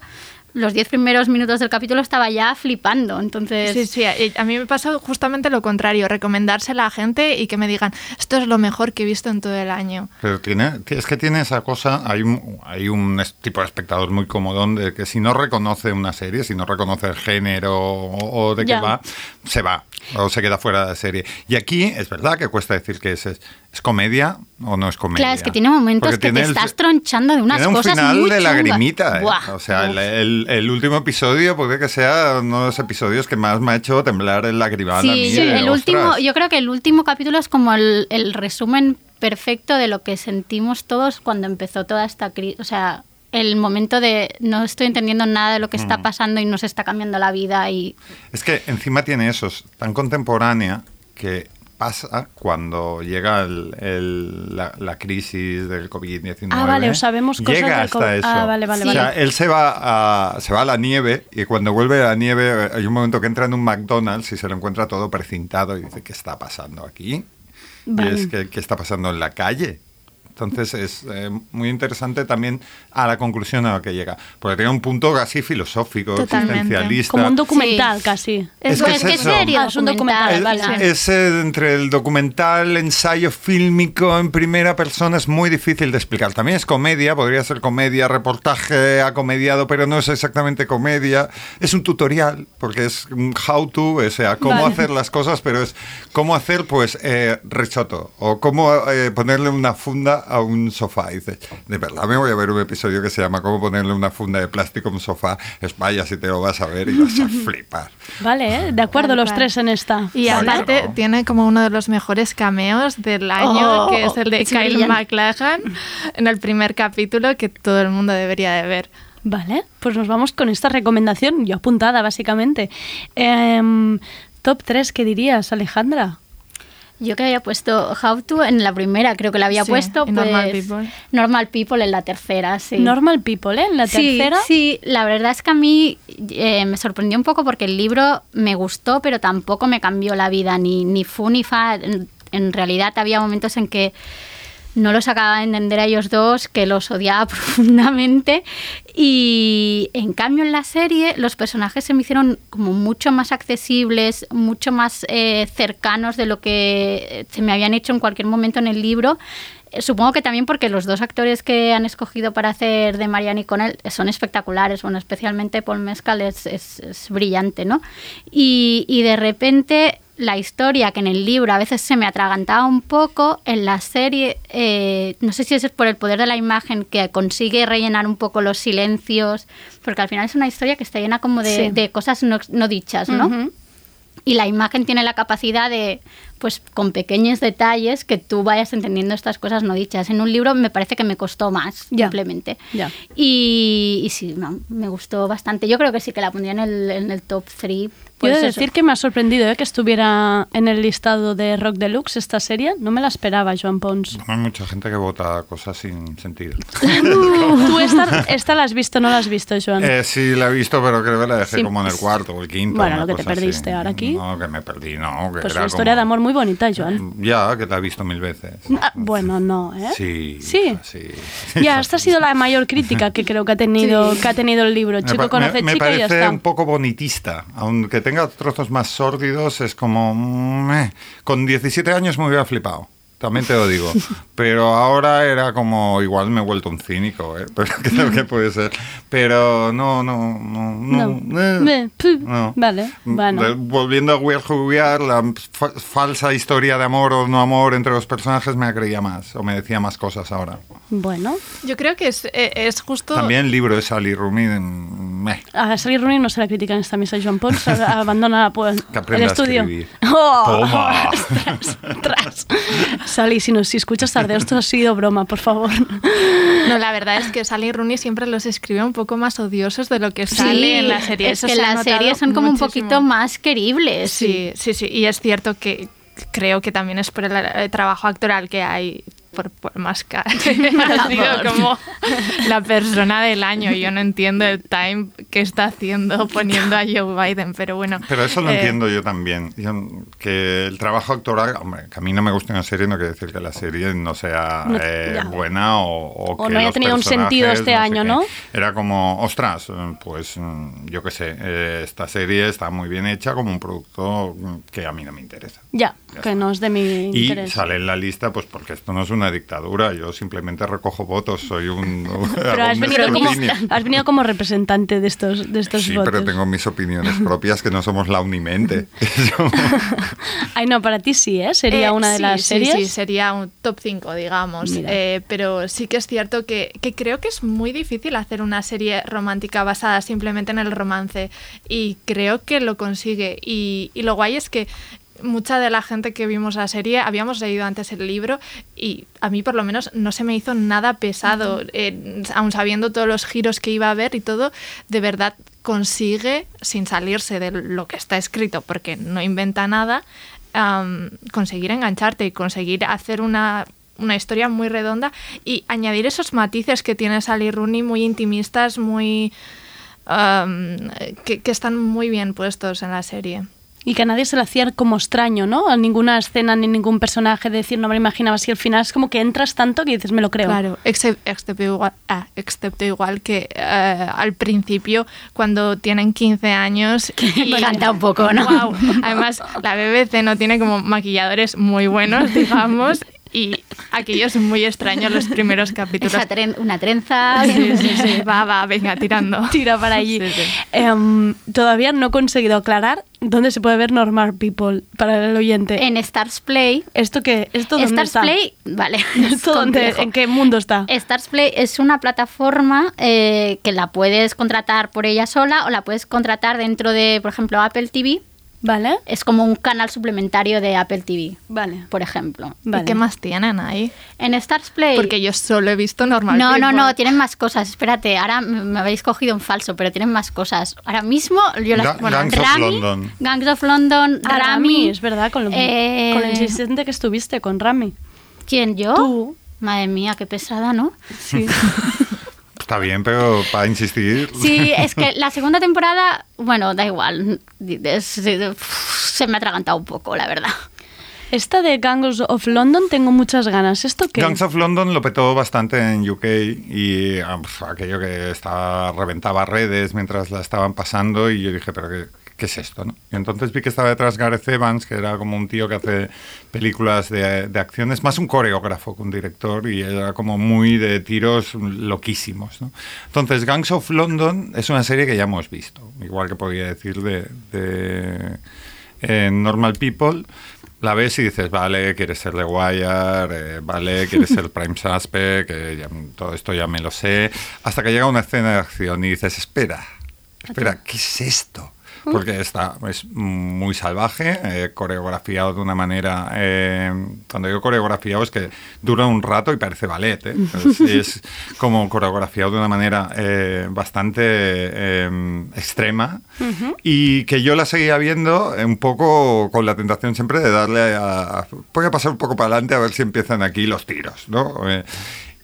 los 10 primeros minutos del capítulo estaba ya flipando. Entonces, Sí, sí, a mí me pasa justamente lo contrario, recomendársela a gente y que me digan, esto es lo mejor que he visto en todo el año. Pero tiene, es que tiene esa cosa, hay un, hay un tipo de espectador muy comodón de que si no reconoce una serie, si no reconoce el género o, o de qué va, se va o se queda fuera de la serie. Y aquí es verdad que cuesta decir que es, es, es comedia o no es comedia. Claro, es que tiene momentos Porque que tiene te el- estás tronchando de unas tiene un cosas final muy de lagrimita. ¿eh? Buah, O sea, el. El- el último episodio puede que sea uno de los episodios que más me ha hecho temblar el lagrimal a mí. Sí, de, el último, yo creo que el último capítulo es como el, el resumen perfecto de lo que sentimos todos cuando empezó toda esta crisis. O sea, el momento de no estoy entendiendo nada de lo que está Mm. pasando y nos está cambiando la vida y Es que encima tiene eso, es tan contemporánea que pasa cuando llega el- el- la, la crisis del COVID-19. Ah, vale, o sabemos cosas Llega del hasta COVID. eso. Ah, vale, vale, O sea, vale. él se va, a, se va a la nieve y cuando vuelve a la nieve hay un momento que entra en un McDonald's y se lo encuentra todo precintado y dice, ¿qué está pasando aquí? Vale. Y es que, ¿qué está pasando en la calle? Entonces es eh, muy interesante también a la conclusión a la que llega. Porque tiene un punto casi filosófico, Totalmente. existencialista. Como un documental Sí. casi. Es que es eso. serie Ah, es un documental, documental, vale. Es eh, entre el documental, ensayo fílmico en primera persona, es muy difícil de explicar. También es comedia, podría ser comedia, reportaje acomediado, pero no es exactamente comedia. Es un tutorial, porque es un how to, o sea, cómo Vale. hacer las cosas, pero es cómo hacer, pues, eh, risotto, o cómo eh, ponerle una funda a un sofá. Y dices, de verdad me voy a ver un episodio que se llama Cómo ponerle una funda de plástico a un sofá. Es vaya si te lo vas a ver y vas a flipar. Vale, ¿eh? de acuerdo los tres en esta. Y aparte Claro. tiene como uno de los mejores cameos del año, Oh, que es el de es Kyle brillante. MacLachlan en el primer capítulo que todo el mundo debería de ver. Vale, pues nos vamos con esta recomendación, yo apuntada básicamente. Em, top 3, ¿qué dirías, Alejandra? Yo que había puesto How to en la primera, creo que la había Sí, puesto. Normal pues, People. Normal People en la tercera, sí. Normal People, ¿eh? En la Sí, tercera. Sí, la verdad es que a mí eh, me sorprendió un poco porque el libro me gustó, pero tampoco me cambió la vida, ni, ni fu ni fa. En, en realidad había momentos en que no los acababa de entender a ellos dos, que los odiaba profundamente. Y en cambio en la serie los personajes se me hicieron como mucho más accesibles, mucho más eh, cercanos de lo que se me habían hecho en cualquier momento en el libro. Eh, Supongo que también porque los dos actores que han escogido para hacer de Marianne y Connell son espectaculares, bueno, especialmente Paul Mescal es, es- es brillante, ¿no? Y, y de repente la historia que en el libro a veces se me atragantaba un poco, en la serie, eh, no sé si es por el poder de la imagen que consigue rellenar un poco los silencios, porque al final es una historia que está llena como de, Sí. de cosas no, no dichas, ¿no? Ujú. Y la imagen tiene la capacidad de, pues con pequeños detalles, que tú vayas entendiendo estas cosas no dichas. En un libro me parece que me costó más, simplemente. Y, y sí, no, me gustó bastante. Yo creo que sí que la pondría en el, en el top 3 Pues de eso. decir que me ha sorprendido ¿eh? que estuviera en el listado de Rock Deluxe esta serie. No me la esperaba, Joan Pons. Hay mucha gente que vota cosas sin sentido. ¿Tú esta, esta la has visto no la has visto, Joan? Eh, sí, la he visto, pero creo que la dejé Sí. como en el cuarto o el quinto. Bueno, lo que te cosa así. perdiste ahora aquí. No, que me perdí, no. Que pues era una historia como- de amor muy bonita, Joan. Ya, que la he visto mil veces. Ah, bueno, no, ¿eh? Sí. Sí. sí. Ya, esta ha sido la mayor crítica que creo que ha tenido, Sí. que ha tenido el libro. Me Chico pa- conoce me, me chica y ya parece está. un poco bonitista, aunque tenga trozos más sórdidos, es como... mm, eh. Con 17 años me hubiera flipado, también te lo digo. Pero ahora era como, igual me he vuelto un cínico, ¿eh? pero creo que puede ser. Pero no, no, no, no. No. eh, no. Vale, bueno. De- volviendo a We Are Who We Are, la fa- falsa historia de amor o no amor entre los personajes me creía más, o me decía más cosas ahora. Bueno, Yo creo que es, eh, es justo... También el libro de Sally Rooney, meh. a Sally Rooney no se la critica en esta mesa. Joan Pons a- abandona pues, Que el a estudio. escribir. ¡Oh! Toma. Ostras, ostras. Sally, si, nos, si escuchas tarde, esto ha sido broma, por favor. No, la verdad es que Sally Rooney siempre los escribe un poco más odiosos de lo que sale en la serie. Es Eso que se las series son como un poquito más queribles. Sí, sí, sí. Y es cierto que creo que también es por el, eh, trabajo actoral que hay. Por, por más que ha sido como la persona del año. Yo no entiendo el time que está haciendo poniendo a Joe Biden, pero bueno. Pero eso lo eh, entiendo yo también. Yo- que el trabajo actoral, hombre, que a mí no me guste una serie no quiere decir que la serie no sea No, eh, buena o, o O que no haya los tenido un sentido este sé año. ¿no? Era como, ostras, pues yo qué sé, eh, esta serie está muy bien hecha como un producto que a mí no me interesa. Ya, Ya que está. no es de mi Y interés. sale en la lista, pues porque esto no es una dictadura, yo simplemente recojo votos, soy un... Pero has venido, como, has venido como representante de estos, de estos Sí, votos. pero tengo mis opiniones propias que no somos la Unimente. Ay, no, para ti sí, ¿eh? Sería Eh, una de sí, las sí, series. Sí, sería un top 5, digamos. Eh, pero sí que es cierto que, que creo que es muy difícil hacer una serie romántica basada simplemente en el romance. Y creo que lo consigue. Y, y lo guay es que mucha de la gente que vimos la serie habíamos leído antes el libro y a mí por lo menos no se me hizo nada pesado, Eh, aun sabiendo todos los giros que iba a haber y todo, de verdad consigue, sin salirse de lo que está escrito, porque no inventa nada, am, conseguir engancharte y conseguir hacer una, una historia muy redonda y añadir esos matices que tiene Sally Rooney muy intimistas, muy... am, que, que están muy bien puestos en la serie. Y que a nadie se le hacía como extraño, ¿no? A ninguna escena ni ningún personaje de decir, no me lo imaginaba así al final. Es como que entras tanto que dices, me lo creo. Claro, excep- excepto igual, ah, excepto igual que eh, al principio, cuando tienen 15 años. me canta un poco, ¿no? Guau. Además, la BBC no tiene como maquilladores muy buenos, digamos, y aquellos muy extraños los primeros capítulos. Esa tren- una trenza. Sí, sí, sí, va, va, venga, tirando. Tira para allí. Sí, sí. Em, todavía no he conseguido aclarar dónde se puede ver Normal People para el oyente. En Stars Play. ¿Esto qué? ¿Esto dónde Stars está? Play, vale. ¿Esto es dónde-. ¿En qué mundo está? Stars Play es una plataforma eh, que la puedes contratar por ella sola o la puedes contratar dentro de, por ejemplo, Apple TV. ¿Vale? Es como un canal suplementario de Apple TV, Vale. por ejemplo. Vale. ¿Y qué más tienen ahí? En Stars Play. Porque yo solo he visto normal. No, no, no, tienen más cosas. Espérate, ahora me habéis cogido en falso, pero tienen más cosas. Ahora mismo, yo las. Ga- Gangs of Rami, London. Gangs of London, Ah, Rami. Rami, es verdad, con lo, eh, con lo insistente que estuviste con Rami. ¿Quién, yo? Tú. Madre mía, qué pesada, ¿no? Sí. Está bien, pero para insistir... Sí, es que la segunda temporada, bueno, da igual. Es- se me ha atragantado un poco, la verdad. Esta de Gangs of London tengo muchas ganas. ¿Esto qué? Gangs of London lo petó bastante en UK y pf, aquello que estaba, reventaba redes mientras la estaban pasando y yo dije, pero qué, qué es esto? No? Y entonces vi que estaba detrás Gareth Evans, que era como un tío que hace películas de, de acciones, más un coreógrafo que un director y era como muy de tiros loquísimos. ¿no? Entonces Gangs of London es una serie que ya hemos visto, igual que podía decir de, de eh, Normal People. La ves y dices, vale, quieres ser The Wire, eh, vale, quieres ser Prime Suspect, que ya- todo esto ya me lo sé. Hasta que llega una escena de acción y dices, espera, espera, ¿qué es esto? Porque está, es muy salvaje, eh, coreografiado de una manera... eh, cuando digo coreografiado es que dura un rato y parece ballet. ¿eh? Es, es como coreografiado de una manera eh, bastante eh, extrema y que yo la seguía viendo un poco con la tentación siempre de darle a... a- voy a pasar un poco para adelante a ver si empiezan aquí los tiros, ¿no?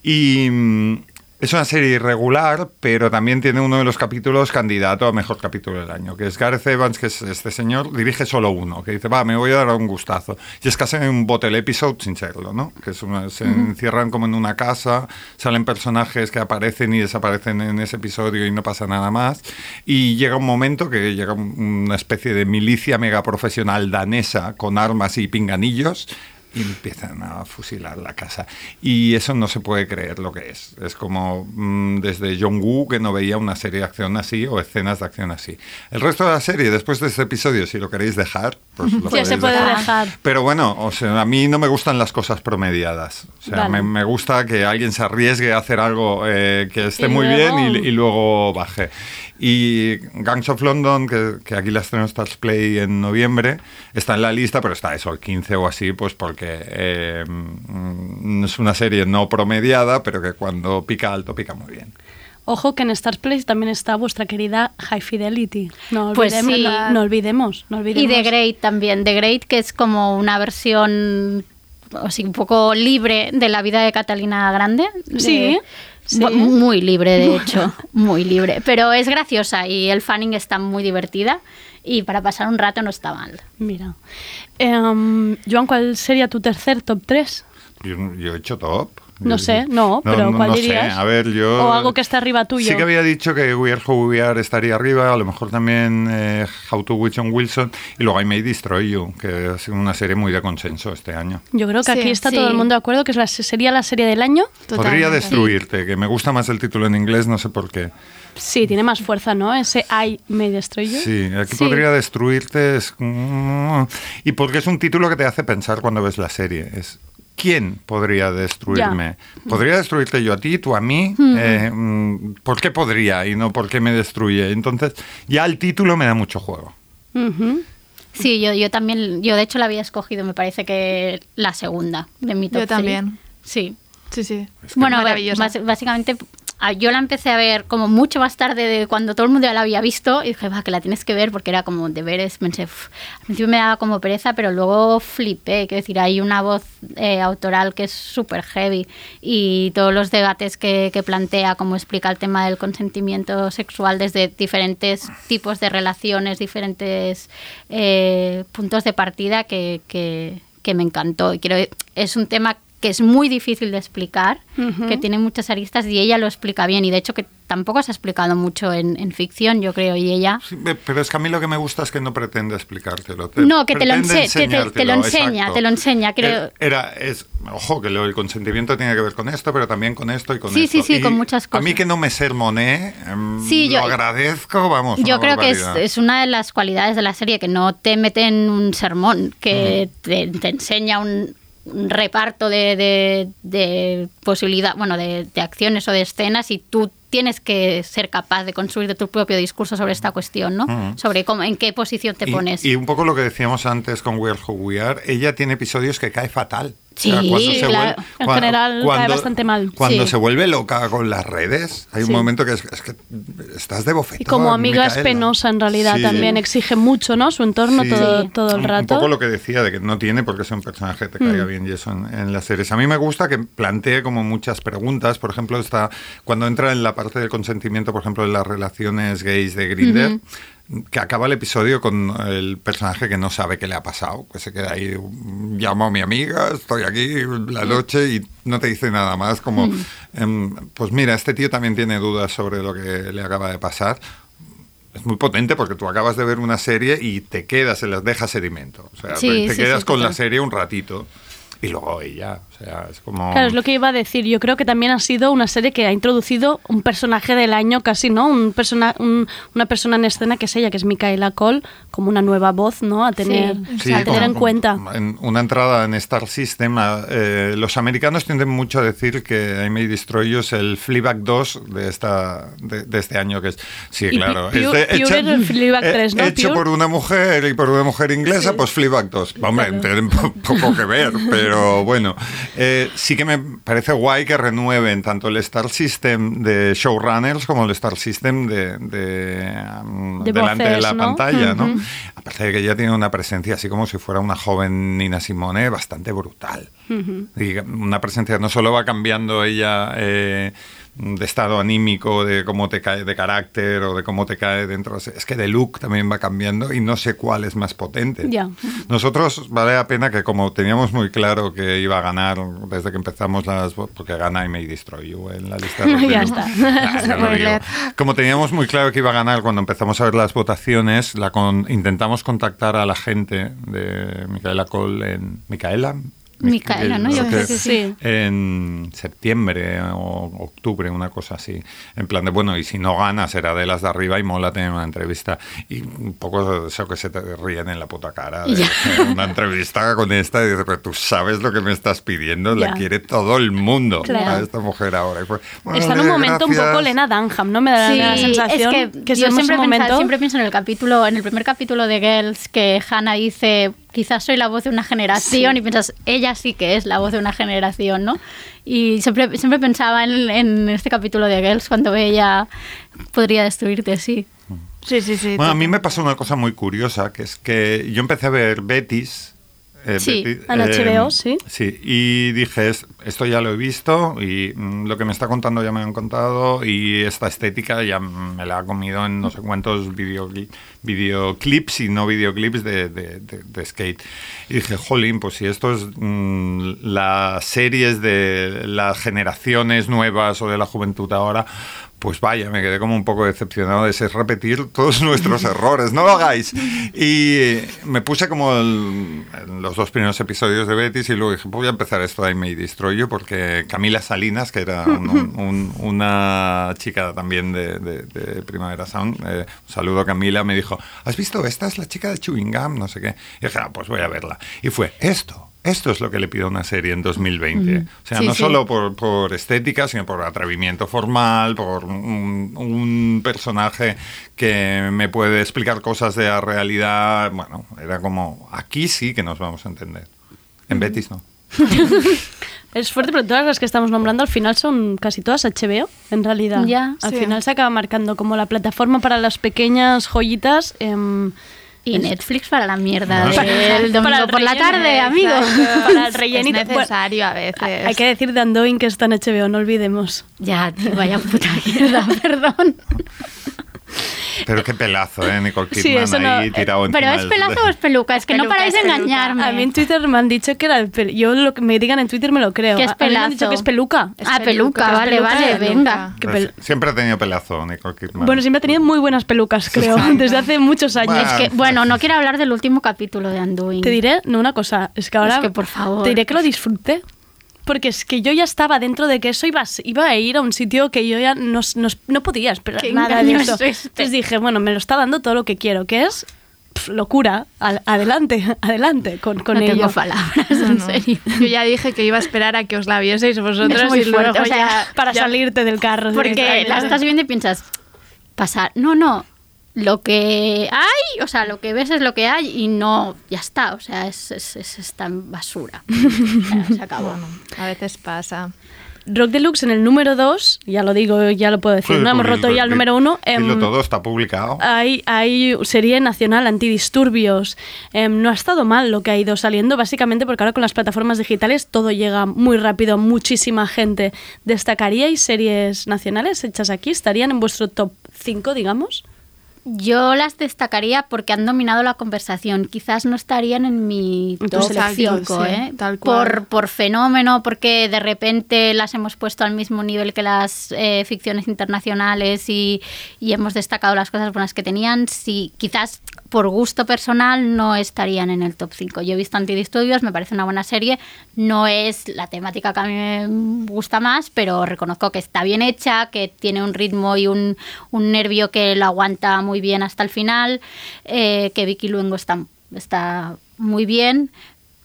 Y mm, es una serie irregular, pero también tiene uno de los capítulos candidato a mejor capítulo del año, que es Gareth Evans, que es este señor, dirige solo uno, que dice, va, me voy a dar un gustazo. Y es casi un bottle episode sin serlo, ¿no? Que es una- se encierran como en una casa, salen personajes que aparecen y desaparecen en ese episodio y no pasa nada más. Y llega un momento que llega un- una especie de milicia mega profesional danesa con armas y pinganillos y empiezan a fusilar la casa. Y eso no se puede creer lo que es. Es como mm, desde John Woo que no veía una serie de acción así o escenas de acción así. El resto de la serie, después de este episodio, si lo queréis dejar, pues lo Ya podéis se puede dejar. dejar. Pero bueno, o sea, a mí no me gustan las cosas promediadas. O sea, Vale. me, me gusta que alguien se arriesgue a hacer algo eh, que esté Y muy luego- bien y, y luego baje. Y Gangs of London, que, que aquí la estrenó Stars Play en noviembre, está en la lista, pero está eso, el 15 o así, pues porque eh, mm, es una serie no promediada, pero que cuando pica alto, pica muy bien. Ojo que en Stars Place también está vuestra querida High Fidelity. No Pues olvidemos, sí. no, no olvidemos, no Y olvidemos. The Great también. The Great, que es como una versión sea, un poco libre de la vida de Catalina Grande. De- Sí, Muy libre, de hecho. Muy libre. Pero es graciosa y el fanning está muy divertida. Y para pasar un rato no está mal. Mira. Em, Joan, ¿cuál sería tu tercer top 3? Yo, yo he hecho top. No sé, no, pero ¿cuál no dirías? Sé. A ver, yo... O algo que esté arriba tuyo. Sí que había dicho que We Are Who We Are estaría arriba, a lo mejor también eh, How to Witch on Wilson, y luego I May Destroy You, que ha sido una serie muy de consenso este año. Yo creo que Sí, aquí está sí. todo el mundo de acuerdo que es la, sería la serie del año. Podría Totalmente. destruirte, que me gusta más el título en inglés, no sé por qué. Sí, tiene más fuerza, ¿no? Ese I May Destroy You. Sí, aquí Sí. podría destruirte. Es... Y porque es un título que te hace pensar cuando ves la serie. Es ¿Quién podría destruirme? ¿Podría destruirte yo a ti, tú a mí? Eh, mm, ¿Por qué podría y no por qué me destruye? Entonces, ya el título me da mucho juego. Sí, yo, yo también, yo de hecho la había escogido, me parece que la segunda de mi top Yo también. three. Sí. Sí, sí. Bueno, básicamente yo la empecé a ver como mucho más tarde de cuando todo el mundo ya la había visto y dije, va, que la tienes que ver porque era como deberes. Pensé, "Uf". al principio me daba como pereza, pero luego flipé. Quiero decir, hay una voz eh, autoral que es súper heavy y todos los debates que, que plantea, como explica el tema del consentimiento sexual desde diferentes tipos de relaciones, diferentes eh, puntos de partida que, que- que me encantó. Y creo es un tema que es muy difícil de explicar, Ujú. que tiene muchas aristas y ella lo explica bien. Y de hecho que tampoco se ha explicado mucho en, en ficción, yo creo, y ella... Sí, pero es que a mí lo que me gusta es que no pretende explicártelo. te- No, que te lo, ense- te- te- te lo enseña, exacto. te lo enseña, creo. Era, es, ojo, que lo, el consentimiento tiene que ver con esto, pero también con esto y con Sí, esto. sí, sí, Y con muchas A mí cosas. que no me sermoné, em, Sí, lo yo- agradezco, vamos. Yo creo que es, barbaridad. es una de las cualidades de la serie, que no te mete en un sermón, que te, te enseña un reparto de, de, de posibilidad, bueno, de, de acciones o de escenas y tú tienes que ser capaz de construir tu propio discurso sobre esta cuestión, ¿no? Sobre cómo, en qué posición te Y- pones. Y, un poco lo que decíamos antes con We Are Who We Are, ella tiene episodios que cae fatal. Sí, se claro. En general, cae bastante mal. Cuando Sí. se vuelve loca con las redes, hay un momento que es, es que estás de bofetón. Y como amiga es penosa en realidad también, exige mucho, ¿no? Su entorno todo, todo el rato. Un poco lo que decía, de que no tiene por qué ser un personaje que te caiga Mm. bien y eso en, en las series. A mí me gusta que plantee como muchas preguntas. Por ejemplo, está cuando entra en la parte del consentimiento, por ejemplo, de las relaciones gays de Grinder. Que acaba el episodio con el personaje que no sabe qué le ha pasado, que se queda ahí, llamo a mi amiga, estoy aquí la noche y no te dice nada más, como, em, pues mira, este tío también tiene dudas sobre lo que le acaba de pasar. Es muy potente porque tú acabas de ver una serie y te quedas, se les deja sedimento. O sea, Sí, te sí, quedas sí, con la serie un ratito. Y luego ella. O sea, es como... Claro, es lo que iba a decir. Yo creo que también ha sido una serie que ha introducido un personaje del año casi, ¿no? Un persona, un- una persona en escena que es ella, que es Micaela Cole, como una nueva voz, ¿no? A tener, Sí, a tener en como- cuenta. en una entrada en Star System, eh, los americanos tienden mucho a decir que I May Destroy You es el Fleabag 2 de, esta, de, de este año, que es, sí, Y claro, Pu- es de- Pure hecha- el Fleabag eh, 3, ¿no? hecho Pure. por una mujer y por una mujer inglesa, pues Fleabag 2. Hombre, Claro. tienen po- poco que ver, pero bueno, eh, sí que me parece guay que renueven tanto el Star System de showrunners como el Star System de, de, um, De delante de la ¿no? pantalla, ¿no? Aparte de que ella tiene una presencia así como si fuera una joven Nina Simone bastante brutal. Y una presencia no solo va cambiando ella eh, de estado anímico, de cómo te cae de carácter o de cómo te cae dentro, es que de look también va cambiando y no sé cuál es más potente. Ya. Nosotros vale la pena que como teníamos muy claro que iba a ganar desde que empezamos las porque gana y me destroy You en la lista de Ya está. Ah, ya lo. Como teníamos muy claro que iba a ganar cuando empezamos a ver las votaciones, la con- intentamos contactar a la gente de Micaela Cole en Micaela. Micaela, ¿no? Yo Creo que que sí. En septiembre o octubre, una cosa así. En plan de, bueno, y si no gana será de las de arriba y mola tener una entrevista. Y un poco eso que se te ríen en la puta cara. de- una entrevista con esta y dices, pero tú sabes lo que me estás pidiendo, la Ya. quiere todo el mundo Claro. a esta mujer ahora. Bueno, Está en un momento un poco Lena Dunham, ¿no? Me da la sensación es que, que yo siempre, pensado- siempre pienso en el capítulo, en el primer capítulo de Girls, que Hannah dice, quizás soy la voz de una generación, y piensas, ella sí que es la voz de una generación, ¿no? Y siempre, siempre pensaba en, en este capítulo de Girls, cuando ella podría destruirte, sí. Sí, sí, sí. Bueno, a mí me pasó una cosa muy curiosa, que es que yo empecé a ver Betis. Eh, Sí, en HBO, sí. Sí, y dije, "Es- esto ya lo he visto y mm, lo que me está contando ya me han contado y esta estética ya me la ha comido en no sé cuántos videocli- videoclips y no videoclips de, de- de- de skate. Y dije, jolín, pues si esto es mm, las series de las generaciones nuevas o de la juventud ahora, pues vaya, me quedé como un poco decepcionado de repetir todos nuestros errores. No lo hagáis. Y eh, me puse como el- en los dos primeros episodios de Betis y luego dije, voy a empezar esto de I May Destroy You porque Camila Salinas, que era un- un- una chica también de, de- de Primavera Sound, eh, un saludo a Camila, me dijo, ¿has visto? Esta es la chica de Chewing Gum, no sé qué. Y dije, ah, pues voy a verla. Y fue esto. Esto es lo que le pido a una serie en 2020. O sea, Sí, no sí. solo por, por estética, sino por atrevimiento formal, por un, un personaje que me puede explicar cosas de la realidad. Bueno, era como, aquí sí que nos vamos a entender. En Betis no. Es fuerte, pero todas las que estamos nombrando al final son casi todas HBO, en realidad. Ya. al Sí. final se acaba marcando como la plataforma para las pequeñas joyitas. em, Y Netflix para la mierda Para- del domingo para el por la tarde, amigo. Para el Es rellenito. necesario a veces. hay que decir de Andoin que está en HBO, no olvidemos. Ya, tío, vaya puta mierda, perdón. Pero qué pelazo, ¿eh? Nicole Sí, Kidman eso no- ahí tirado Pero es pelazo o es peluca, es que no paráis de engañarme. A mí en Twitter me han dicho que era el pel- Yo lo que me digan en Twitter me lo creo. Que es a mí me han pelazo. dicho que es peluca. Es ah, peluca, peluca, vale, peluca, vale, peluca. venga. Pues pel- Siempre ha tenido pelazo Nicole Kidman. Bueno, siempre ha tenido muy buenas pelucas, creo, desde hace muchos años. Bueno. Es que, bueno, no quiero hablar del último capítulo de Anduin. Te diré, no una cosa, es que ahora... Es que, por favor. Te diré que lo disfruté. Porque es que yo ya estaba dentro de que eso iba, a- iba a ir a un sitio que yo ya no, no, no podía esperar Qué nada de eso. este. Entonces dije, bueno, me lo está dando todo lo que quiero, que es pf, locura. Al- adelante, adelante con, con no ello. tengo palabras, No, en no. serio. Yo ya dije que iba a esperar a que os la vieseis vosotros Es muy y luego fuerte, o sea, ya- Para ya- salirte del carro. Porque la estás viendo y piensas, pasar. No, no. Lo que hay, o sea, lo que ves es lo que hay y no, ya está. O sea, es, es, es esta basura. Sea, se acabó. Bueno, a veces pasa. Rock Deluxe en el número 2, ya lo digo, ya lo puedo decir, Sí, no hemos pues, roto ya el número 1. dilo todo, está publicado. Hay, hay serie nacional antidisturbios. Em, no ha estado mal lo que ha ido saliendo, básicamente porque ahora con las plataformas digitales todo llega muy rápido a muchísima gente. ¿Destacaríais series nacionales hechas aquí? ¿Estarían en vuestro top 5, digamos? Yo las destacaría porque han dominado la conversación. Quizás no estarían en mi top selección, 5, sí, ¿eh? tal cual. Por, por fenómeno, porque de repente las hemos puesto al mismo nivel que las eh, ficciones internacionales y, y hemos destacado las cosas buenas que tenían. Sí, quizás por gusto personal no estarían en el top 5. Yo he visto Antidisturbios, me parece una buena serie. No es la temática que a mí me gusta más, pero reconozco que está bien hecha, que tiene un ritmo y un, un nervio que lo aguanta muy bien hasta el final, eh, que Vicky Luengo está, está muy bien.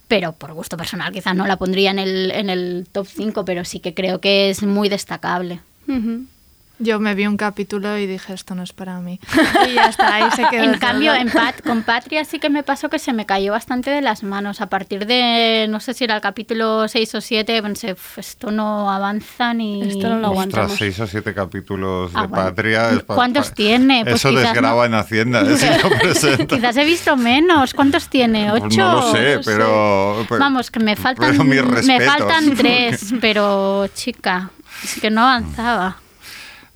Pero por gusto personal, quizás no la pondría en el, en el top 5, pero sí que creo que es muy destacable. Yo me vi un capítulo y dije, esto no es para mí. Y ya está, ahí se quedó. En todo. cambio, en Pat, con Patria sí que me pasó que se me cayó bastante de las manos. A partir de, no sé si era el capítulo 6 o 7, pensé, "Uf, esto no avanza ni... Esto no lo aguantamos. Ostras, seis o siete capítulos Ah, de bueno. Patria. pa- ¿Cuántos pa- tiene? Pues Eso desgraba no. en Hacienda, ¿eh? si lo presenta. Quizás he visto menos. ¿Cuántos tiene? Pues ¿Ocho? no lo sé, No pero, pero- Vamos, que me faltan, me faltan tres, pero chica, es que no avanzaba.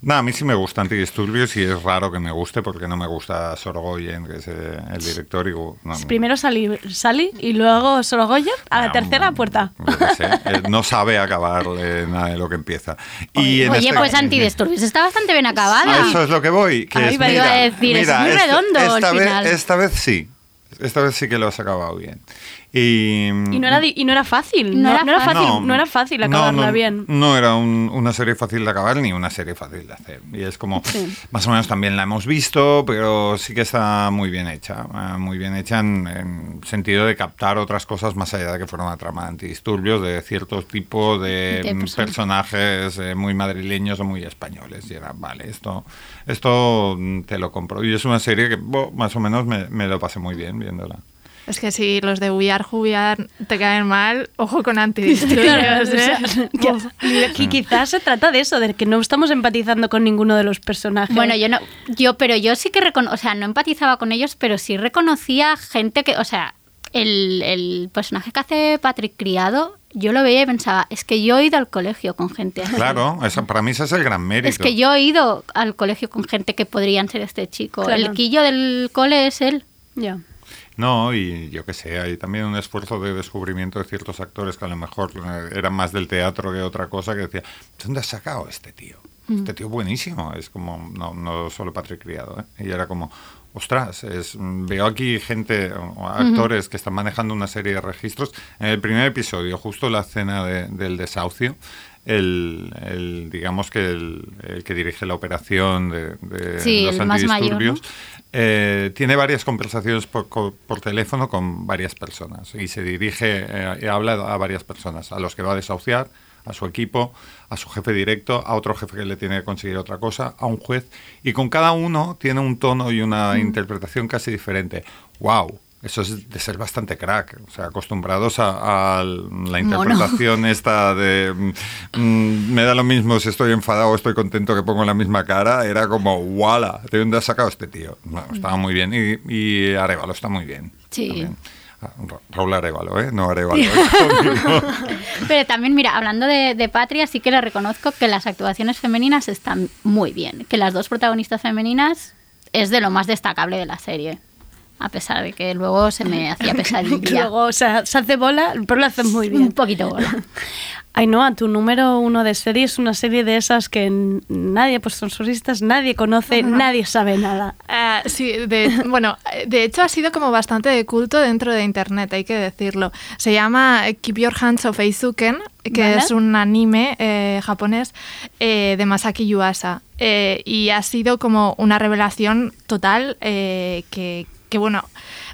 No, a mí sí me gusta Antidisturbios y es raro que me guste porque no me gusta Sorogoyen, que es eh, el director. Y, no, Primero Sally, Sally y luego Sorogoyen a la no, tercera puerta. sé, eh, no sabe acabar eh, nada de lo que empieza. Y en Oye, este- pues Antidisturbios está bastante bien acabada. Eso es lo que voy. Que es, va, iba mira, a decir, es mira, muy esta- redondo al esta vez, final. esta vez sí. Esta vez sí que lo has acabado bien. Y, Y no era, di- y no era fácil. No No, era no era fácil. No, era fácil acabarla no, bien. No era un- una serie fácil de acabar ni una serie fácil de hacer. Y es como, más o menos también la hemos visto, pero sí que está muy bien hecha. eh, Muy bien hecha en, en sentido de captar otras cosas más allá de que fuera una trama de antidisturbios, de ciertos tipos de, De mm, personajes eh, muy madrileños o muy españoles. Y era, vale, esto, esto mm, te lo compro. Y es una serie que bo, más o menos me, me lo pasé muy bien viéndola. Es que si los de We Are te caen mal, ojo con Claro, antidisturbios. o sea, ¿eh? que- que quizás se trata de eso, de que no estamos empatizando con ninguno de los personajes. Bueno, yo no, yo, pero yo sí que recono, o sea, no empatizaba con ellos, pero sí reconocía gente que, o sea, el, el personaje que hace Patrick Criado, yo lo veía y pensaba, es que yo he ido al colegio con gente así. Claro, esa, para mí ese es el gran mérito. Es que yo he ido al colegio con gente que podrían ser este chico. Claro. El quillo del cole es él. Ya. No, y yo qué sé, hay también un esfuerzo de descubrimiento de ciertos actores que a lo mejor eh, eran más del teatro que otra cosa, que decía, ¿dónde has sacado a este tío? Este tío buenísimo, es como, no, no solo Patrick Criado, ¿eh? y era como, ostras, es, mm, veo aquí gente, actores que están manejando una serie de registros. En el primer episodio, justo la escena de- del desahucio, el, el, digamos que el, el que dirige la operación de, de Sí, los mayor, antidisturbios, eh, tiene varias conversaciones por, por teléfono con varias personas y se dirige eh, y habla a varias personas, a los que va a desahuciar, a su equipo, a su jefe directo, a otro jefe que le tiene que conseguir otra cosa, a un juez, y con cada uno tiene un tono y una Mm. interpretación casi diferente. ¡Wow! Eso es de ser bastante crack, o sea, acostumbrados a, a la interpretación esta de mm, mm, me da lo mismo si estoy enfadado o estoy contento que pongo la misma cara, era como ¡wala! ¿De dónde ha sacado este tío? Bueno, estaba muy bien y, y Arevalo está muy bien. Sí. también. Ah, Ra- Raúl Arevalo, ¿eh? No Arevalo. ¿eh? Pero también, mira, hablando de, de Patria, sí que le reconozco que las actuaciones femeninas están muy bien. Que las dos protagonistas femeninas es de lo más destacable de la serie. A pesar de que luego se me hacía pesadilla. Luego, o sea, se hace bola, pero lo hace muy Un bien. poquito bola. Ainhoa, tu número uno de serie es una serie de esas que nadie, pues son solistas, nadie conoce, nadie sabe nada. Ah, sí, de, bueno, de hecho ha sido como bastante de culto dentro de internet, hay que decirlo. Se llama Keep Your Hands Off Eizuken, que Vale. es un anime eh, japonés eh, de Masaki Yuasa. Eh, y ha sido como una revelación total eh, que, que, bueno,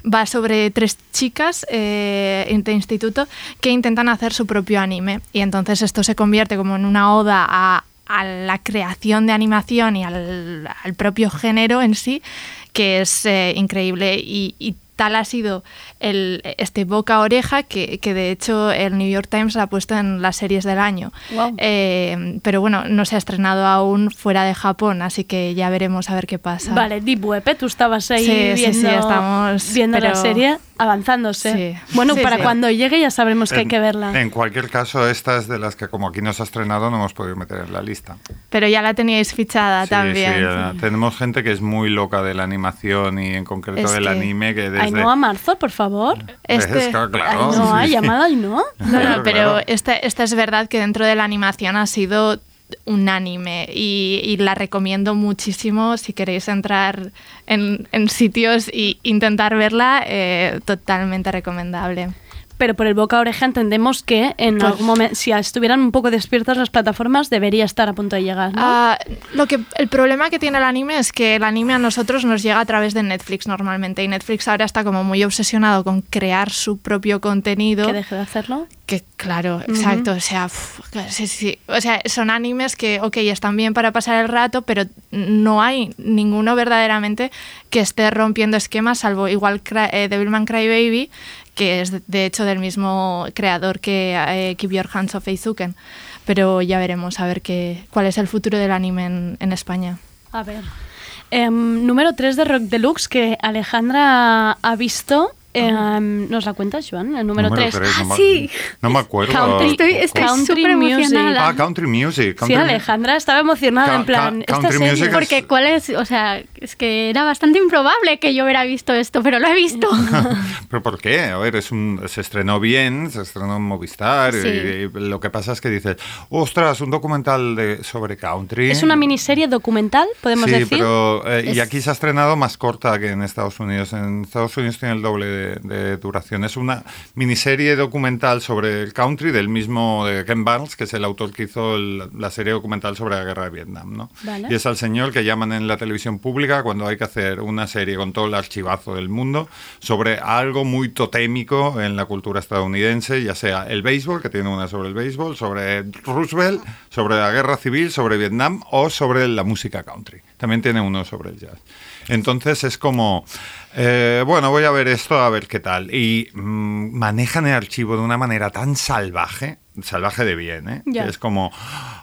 va sobre tres chicas eh, de instituto que intentan hacer su propio anime. Y entonces esto se convierte como en una oda a, la creación de animación y al, propio género en sí, que es eh, increíble. Y tal ha sido el, este boca a oreja que, que de hecho el New York Times la ha puesto en las series del año. Eh, pero bueno, no se ha estrenado aún fuera de Japón, así que ya veremos a ver qué pasa. Vale, Deep Web, ¿eh? tú estabas ahí Sí, sí, sí, viendo, estamos, viendo la serie avanzándose. Sí. Bueno, Sí, para sí. cuando llegue ya sabremos que hay que verla. En cualquier caso, esta es de las que como aquí nos ha estrenado no hemos podido meter en la lista. Pero ya la teníais fichada Sí, también. sí, tenemos gente que es muy loca de la animación y en concreto Es del que- anime que desde... Ainhoa Marzo, por favor. Este- Es que, claro, Ainhoa, sí. llamada Ainhoa. No, no, Claro, pero esta, esta es verdad que dentro de la animación ha sido unánime y, y la recomiendo muchísimo si queréis entrar en, en sitios e intentar verla, eh, totalmente recomendable. Pero por el boca a oreja entendemos que en Pues- algún momento, si estuvieran un poco despiertas las plataformas, debería estar a punto de llegar, ¿no? Ah, lo que, el problema que tiene el anime es que el anime a nosotros nos llega a través de Netflix normalmente y Netflix ahora está como muy obsesionado con crear su propio contenido. que deje de hacerlo. Que claro, exacto, o sea, uf, sí, sí. o sea, son animes que, ok, están bien para pasar el rato, pero no hay ninguno verdaderamente que esté rompiendo esquemas, salvo igual Cry- eh, Devilman Crybaby, que es de, hecho del mismo creador que eh, Keep Your Hands Off Eizuken. Pero ya veremos a ver qué, cuál es el futuro del anime en, en España. A ver. Em, número 3 de Rock Deluxe que Alejandra ha visto. Em, ¿Nos la cuentas, Joan? El número 3. tres, no me- sí. No me acuerdo. Country- Estoy, estoy Country súper emocionada. Ah, Country Music. Sí, Country Alejandra estaba emocionada, Ca- en plan, esta serie. music es- Porque cuál es, o sea, es que era bastante improbable que yo hubiera visto esto, pero lo he visto. ¿Pero por qué? A ver, es un, se estrenó bien, se estrenó en Movistar. Sí. Y, y lo que pasa es que dices, ostras, un documental de, sobre country. Es una miniserie documental, podemos sí, decir. pero eh, y Es- aquí se ha estrenado más corta que en Estados Unidos. En Estados Unidos tiene el doble de, de duración. Es una miniserie documental sobre el country del mismo de Ken Barnes, que es el autor que hizo el- la serie documental sobre la guerra de Vietnam. ¿no? Vale. Y es al señor que llaman en la televisión pública cuando hay que hacer una serie con todo el archivazo del mundo sobre algo muy totémico en la cultura estadounidense, ya sea el béisbol, que tiene una sobre el béisbol, sobre Roosevelt, sobre la guerra civil, sobre Vietnam o sobre la música country. También tiene uno sobre el jazz. Entonces es como, eh, bueno, voy a ver esto, a ver qué tal. Y mm, manejan el archivo de una manera tan salvaje, salvaje de bien, ¿eh? Que es como,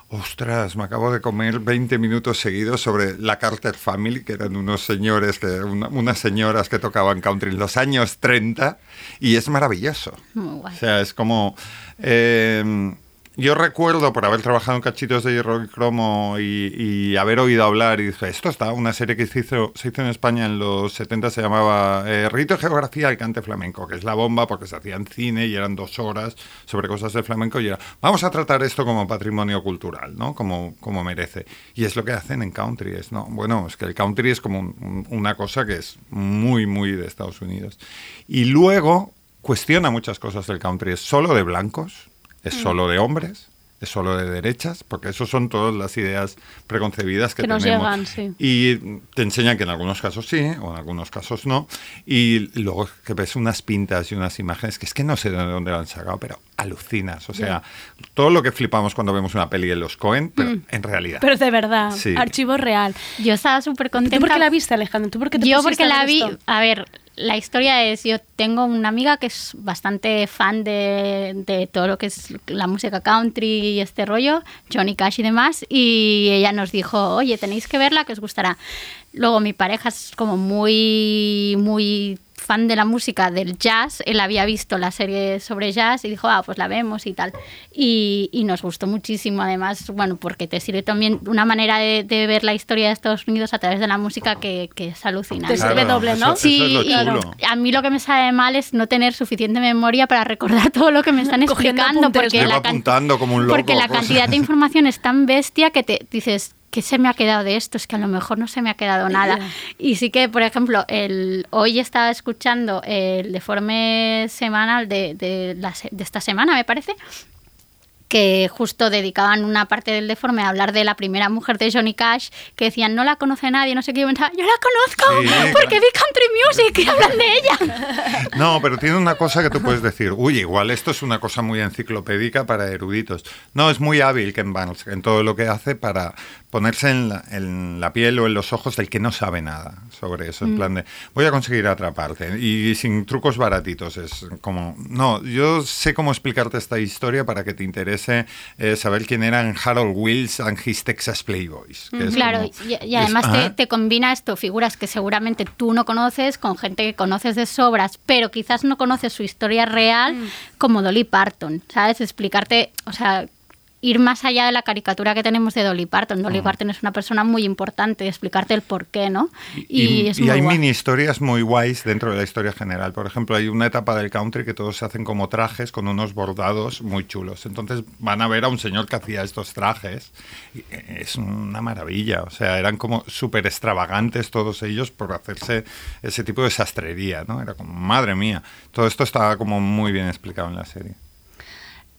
ostras, me acabo de comer 20 minutos seguidos sobre la Carter Family, que eran unos señores, que, una- unas señoras que tocaban country en los años 30, y es maravilloso. Muy guay. O sea, es como... eh, yo recuerdo por haber trabajado en cachitos de hierro y cromo y, y haber oído hablar y dije, esto está, una serie que se hizo, se hizo en España en los 70 se llamaba eh, Rito Geografía del Cante Flamenco, que es la bomba porque se hacía en cine y eran dos horas sobre cosas de flamenco y era, vamos a tratar esto como patrimonio cultural, ¿no? Como, como merece. Y es lo que hacen en country, es, ¿no? Bueno, es que el country es como un- una cosa que es muy, muy de Estados Unidos. Y luego cuestiona muchas cosas del country, es solo de blancos, es solo de hombres, es solo de derechas, porque eso son todas las ideas preconcebidas que, Que nos tenemos. llegan, sí. Y te enseñan que en algunos casos sí, o en algunos casos no. Y luego que ves unas pintas y unas imágenes que es que no sé de dónde lo han sacado, pero alucinas. O sea, todo lo que flipamos cuando vemos una peli de los Cohen, pero en realidad. Mm. Pero de verdad, Sí. archivo real. Yo estaba súper ¿Tú contenta. por qué la viste, Alejandro? ¿Tú por qué te Yo porque la vi, esto? a ver, la historia es, yo tengo una amiga que es bastante fan de, de todo lo que es la música country y este rollo, Johnny Cash y demás, y ella nos dijo, oye, tenéis que verla, que os gustará. Luego mi pareja es como muy, muy fan de la música del jazz, él había visto la serie sobre jazz y dijo, ah, pues la vemos y tal. Y, y nos gustó muchísimo, además, bueno, porque te sirve también una manera de, de ver la historia de Estados Unidos a través de la música que, que es alucinante. Te sirve doble, ¿no? Eso, Sí, eso es lo y a mí lo que me sabe mal es no tener suficiente memoria para recordar todo lo que me están explicando, porque Llevo la, can- apuntando como un loco. porque la cosas. cantidad de información es tan bestia que te dices, ¿qué se me ha quedado de esto? Es que a lo mejor no se me ha quedado nada. Y sí que, por ejemplo, el, hoy estaba escuchando el deforme semanal de, de, la de esta semana, me parece, que justo dedicaban una parte del deforme a hablar de la primera mujer de Johnny Cash, que decían, no la conoce nadie, no sé qué, yo pensaba, yo la conozco, Sí, porque claro. vi country music y hablan de ella. No, pero tiene una cosa que tú puedes decir, uy, igual esto es una cosa muy enciclopédica para eruditos. No, es muy hábil Ken Barnes en todo lo que hace para, ponerse en la, en la piel o en los ojos del que no sabe nada sobre eso. Mm. En plan de, voy a conseguir atraparte. Y sin trucos baratitos. Es como, no, yo sé cómo explicarte esta historia para que te interese eh, saber quién eran Harold Wills and his Texas Playboys. que es Claro, como- y, y además es- te, te combina esto, figuras que seguramente tú no conoces, con gente que conoces de sobras, pero quizás no conoces su historia real, como Dolly Parton, ¿sabes? Explicarte, o sea, ir más allá de la caricatura que tenemos de Dolly Parton. Dolly Parton es una persona muy importante, explicarte el por qué, ¿no? Y, es y muy hay guay. mini historias muy guays dentro de la historia general. Por ejemplo, hay una etapa del country que todos se hacen como trajes con unos bordados muy chulos. Entonces van a ver a un señor que hacía estos trajes. y es una maravilla. O sea, eran como súper extravagantes todos ellos por hacerse ese tipo de sastrería, ¿no? Era como, madre mía. Todo esto estaba como muy bien explicado en la serie.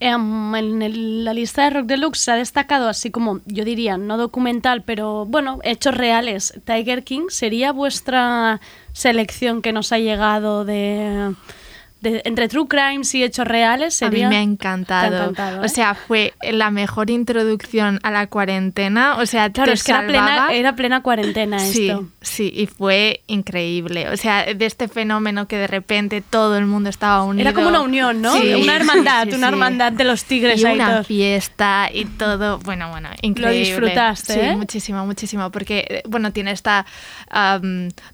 En la lista de Rock Deluxe se ha destacado así como, yo diría, no documental, pero bueno, hechos reales. Tiger King sería vuestra selección que nos ha llegado de, de- entre True Crimes y hechos reales. A mí Sería, me ha encantado. encantado, O ¿eh? sea, fue la mejor introducción a la cuarentena. O sea, claro, te es que era plena, salvaba. era plena cuarentena Sí, esto. sí, y fue increíble. O sea, de este fenómeno que de repente todo el mundo estaba unido. Era como una unión, ¿no? Sí, una hermandad, sí, una hermandad de los tigres y ahí una todos. fiesta y todo, bueno, bueno, increíble. disfrutaste, Sí, ¿eh? muchísimo, muchísimo, porque, eh, bueno, tiene esta,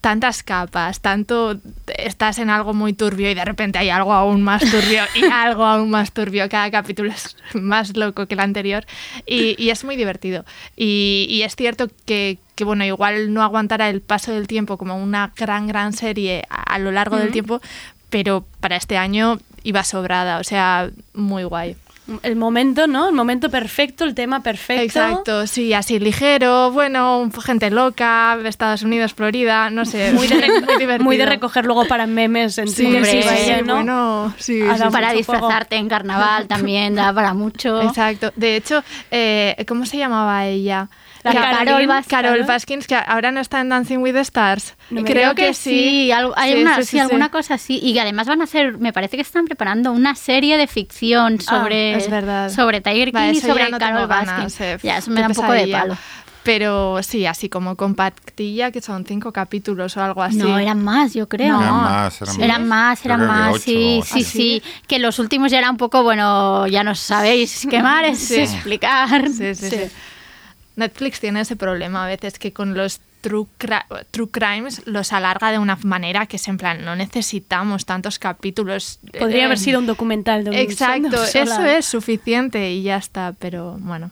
tantas capas, tanto estás en algo muy turbio y de repente hay algo aún más turbio y algo aún más turbio. Cada capítulo es más loco que el anterior y, y es muy divertido. Y, y es cierto que, que, bueno, igual no aguantará el paso del tiempo como una gran, gran serie a, a lo largo del tiempo, pero para este año iba sobrada, o sea, muy guay. El momento, ¿no? El momento perfecto, el tema perfecto. Exacto, sí, así ligero, bueno, gente loca, de Estados Unidos, Florida, no sé, Muy de, muy divertido. muy de recoger luego para memes en Sí, sí, sí, sí, ¿no? bueno, sí, para disfrazarte en carnaval también da para mucho. Exacto. De hecho, eh, ¿cómo se llamaba ella? La Carol Baskins, Carol. Baskins, que ahora no está en Dancing with the Stars. No Creo que sí, algo- hay Sí, una, sí, sí, sí, sí. alguna cosa así. Y que además van a hacer, me parece que están preparando una serie de ficción sobre, Ah, es verdad. sobre Tiger King Va, y eso sobre no Carol Baskin. eh, ya, eso me da un poco de palo. Pero sí, así como compactilla, que son cinco capítulos o algo así. No, eran más, yo creo. No. Eran más, eran Eran más, eran más, ocho sí, o sí, sí. Que los últimos ya eran un poco, bueno, ya no sabéis quemar, es Sí. explicar. Sí, sí, sí. Netflix tiene ese problema a veces que con los true, true crimes los alarga de una manera que es en plan, no necesitamos tantos capítulos. Podría Eh, haber sido un documental de un Exacto, eso es suficiente y ya está, pero bueno.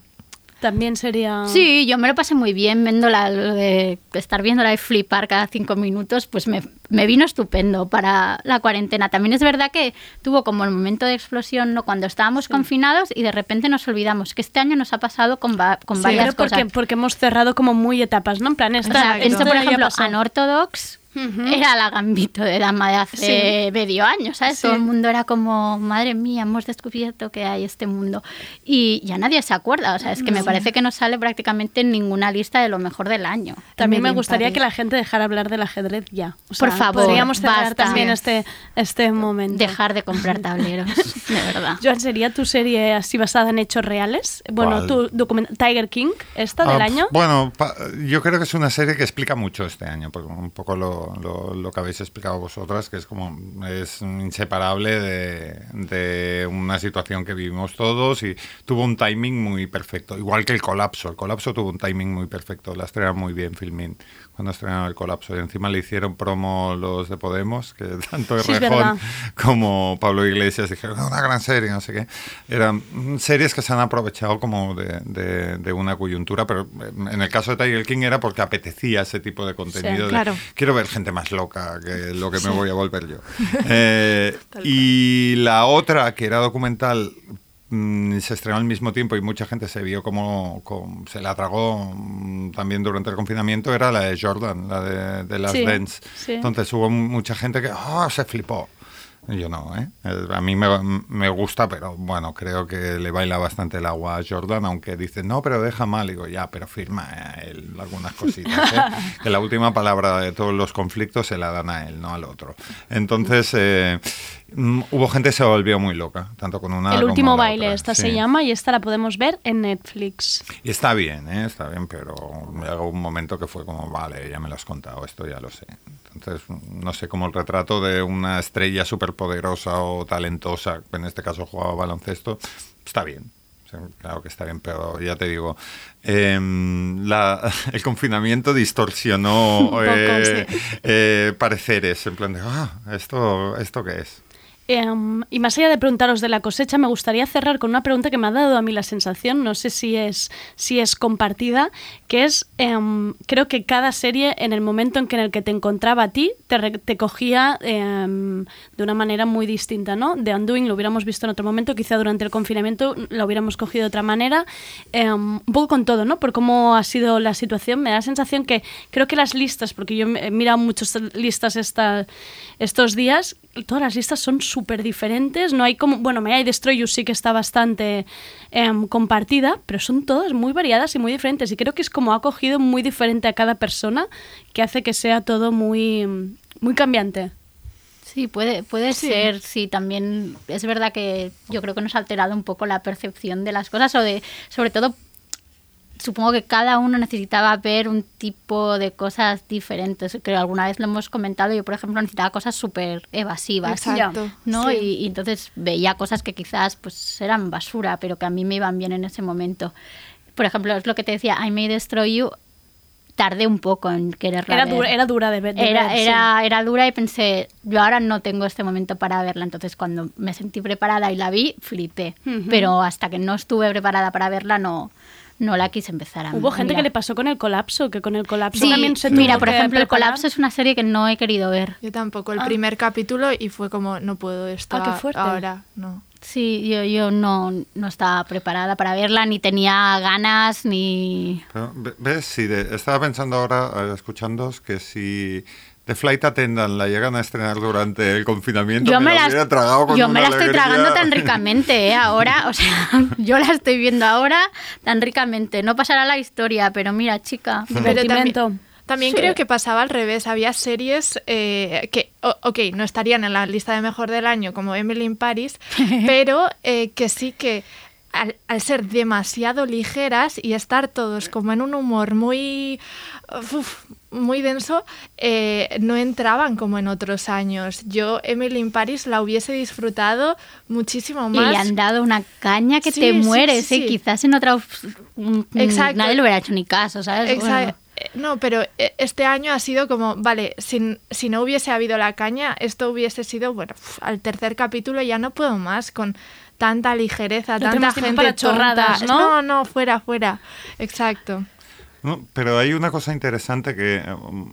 También sería... Sí, yo me lo pasé muy bien viendo la, lo de estar viéndola y flipar cada cinco minutos, pues me, me vino estupendo para la cuarentena. También es verdad que tuvo como el momento de explosión ¿no? cuando estábamos confinados y de repente nos olvidamos que este año nos ha pasado con, va- con Sí, varias pero porque, cosas. porque hemos cerrado como muy etapas, ¿no? En plan, esta, Exacto. esto Esto, por ejemplo, era la gambito de dama de hace medio año, ¿sabes? Sí. Todo el mundo era como, madre mía, hemos descubierto que hay este mundo. Y ya nadie se acuerda, o sea, es que me parece que no sale prácticamente en ninguna lista de lo mejor del año. También me gustaría que la gente dejara hablar del ajedrez ya. O Por favor, Podríamos cerrar basta. también este, este momento. Dejar de comprar tableros, de verdad. Joan, ¿sería tu serie así basada en hechos reales? Bueno, ¿Cuál? tu documental Tiger King, esta del Ah, año. Bueno, yo creo que es una serie que explica mucho este año, porque un poco lo, lo- que habéis explicado vosotras, que es como es inseparable de, de una situación que vivimos todos y tuvo un timing muy perfecto, igual que el colapso. El colapso tuvo un timing muy perfecto, la estrenaron muy bien Filmin cuando estrenaron el colapso y encima le hicieron promo los de Podemos, que tanto Sí. Errejón como Pablo Iglesias dijeron, una gran serie, no sé qué. Eran series que se han aprovechado como de, de- de una coyuntura, pero en el caso de Tiger King era porque apetecía ese tipo de contenido. claro. Quiero ver gente más loca que lo que me voy a volver yo. Eh, y la otra, que era documental, mm, se estrenó al mismo tiempo y mucha gente se vio como, como- se la tragó mm, también durante el confinamiento, era la de Jordan, la de, de las Sí, sí. Entonces hubo mucha gente que oh, se flipó. Yo no, ¿eh? Eh, A mí me, me gusta, pero bueno, creo que le baila bastante el agua a Jordan, aunque dice, no, pero deja mal. Digo, ya, pero firma a él algunas cositas. ¿eh? que la última palabra de todos los conflictos se la dan a él, no al otro. Entonces, eh, mm, hubo gente que se volvió muy loca, tanto con una El como último la baile, otra. esta Sí. se llama y esta la podemos ver en Netflix. Y está bien, ¿eh? está bien, pero llegó un momento que fue como, vale, ya me lo has contado, esto ya lo sé. Entonces, no sé, como el retrato de una estrella superpoderosa o talentosa, en este caso jugaba baloncesto, está bien. Claro que está bien, pero ya te digo, em, la- el confinamiento distorsionó eh, eh, pareceres, en plan de, ah, ¿esto, ¿esto qué es? Em, y más allá de preguntaros de la cosecha, me gustaría cerrar con una pregunta que me ha dado a mí la sensación, no sé si es, si es compartida, que es, em, creo que cada serie en el momento en que en el que te encontraba a ti, te, te cogía em, de una manera muy distinta, ¿no? De Undoing lo hubiéramos visto en otro momento, quizá durante el confinamiento lo hubiéramos cogido de otra manera, un poco con todo, ¿no? Por cómo ha sido la situación, me da la sensación que creo que las listas, porque yo he mirado muchas listas esta, estos días, todas las listas son súper diferentes. No hay como. Bueno, May I Destroy You sí que está bastante em, compartida, pero son todas muy variadas y muy diferentes. Y creo que es como ha cogido muy diferente a cada persona que hace que sea todo muy, muy cambiante. Sí, puede, puede ser, sí, también es verdad que yo creo que nos ha alterado un poco la percepción de las cosas, o de, sobre todo, supongo que cada uno necesitaba ver un tipo de cosas diferentes. Creo que alguna vez lo hemos comentado, yo por ejemplo necesitaba cosas súper evasivas. Exacto, ¿no? sí. Y, y entonces veía cosas que quizás pues eran basura, pero que a mí me iban bien en ese momento. Por ejemplo, es lo que te decía, I May Destroy You, tardé un poco en quererla Era ver. dura, era dura de ver. de Era, ver, sí. era, dura y pensé, yo ahora no tengo este momento para verla. Entonces, cuando me sentí preparada y la vi, flipé. Pero hasta que no estuve preparada para verla, no, no la quise empezar a Hubo a gente que le pasó con el colapso, que con el colapso Sí, también se tuvo mira, por que ejemplo, El. Colapso es una serie que no he querido ver. Yo tampoco, el Ah. primer capítulo y fue como, no puedo esto Ah, qué a- fuerte. ahora, no. Sí, yo, yo no, no estaba preparada para verla, ni tenía ganas, ni... Pero, ¿Ves? Sí, de- estaba pensando ahora, escuchándoos, que si The Flight Attendant la llegan a estrenar durante el confinamiento, Yo me, me, la la, hubiera tragado con yo una me la estoy tragando tan ricamente, ¿eh? Ahora, o sea, yo la estoy viendo ahora tan ricamente. No pasará la historia, pero mira, chica. Divertimento. también Sí. creo que pasaba al revés. Había series eh, que, ok, no estarían en la lista de mejor del año como Emily in Paris, pero eh, que sí que al, al ser demasiado ligeras y estar todos como en un humor muy, uf, muy denso, eh, no entraban como en otros años. Yo Emily in Paris la hubiese disfrutado muchísimo Y más. le han dado una caña que Sí, te sí, mueres, sí, ¿eh? sí. Quizás en otra... mm, Exacto. Nadie le hubiera hecho ni caso, ¿sabes? Bueno. eh, No, pero este año ha sido como, vale, sin, si no hubiese habido la caña, esto hubiese sido, bueno, al tercer capítulo ya no puedo más con tanta ligereza, No tanta gente para chorradas, tonta. ¿no? No, no, fuera, fuera. Exacto. No, pero hay una cosa interesante que eh,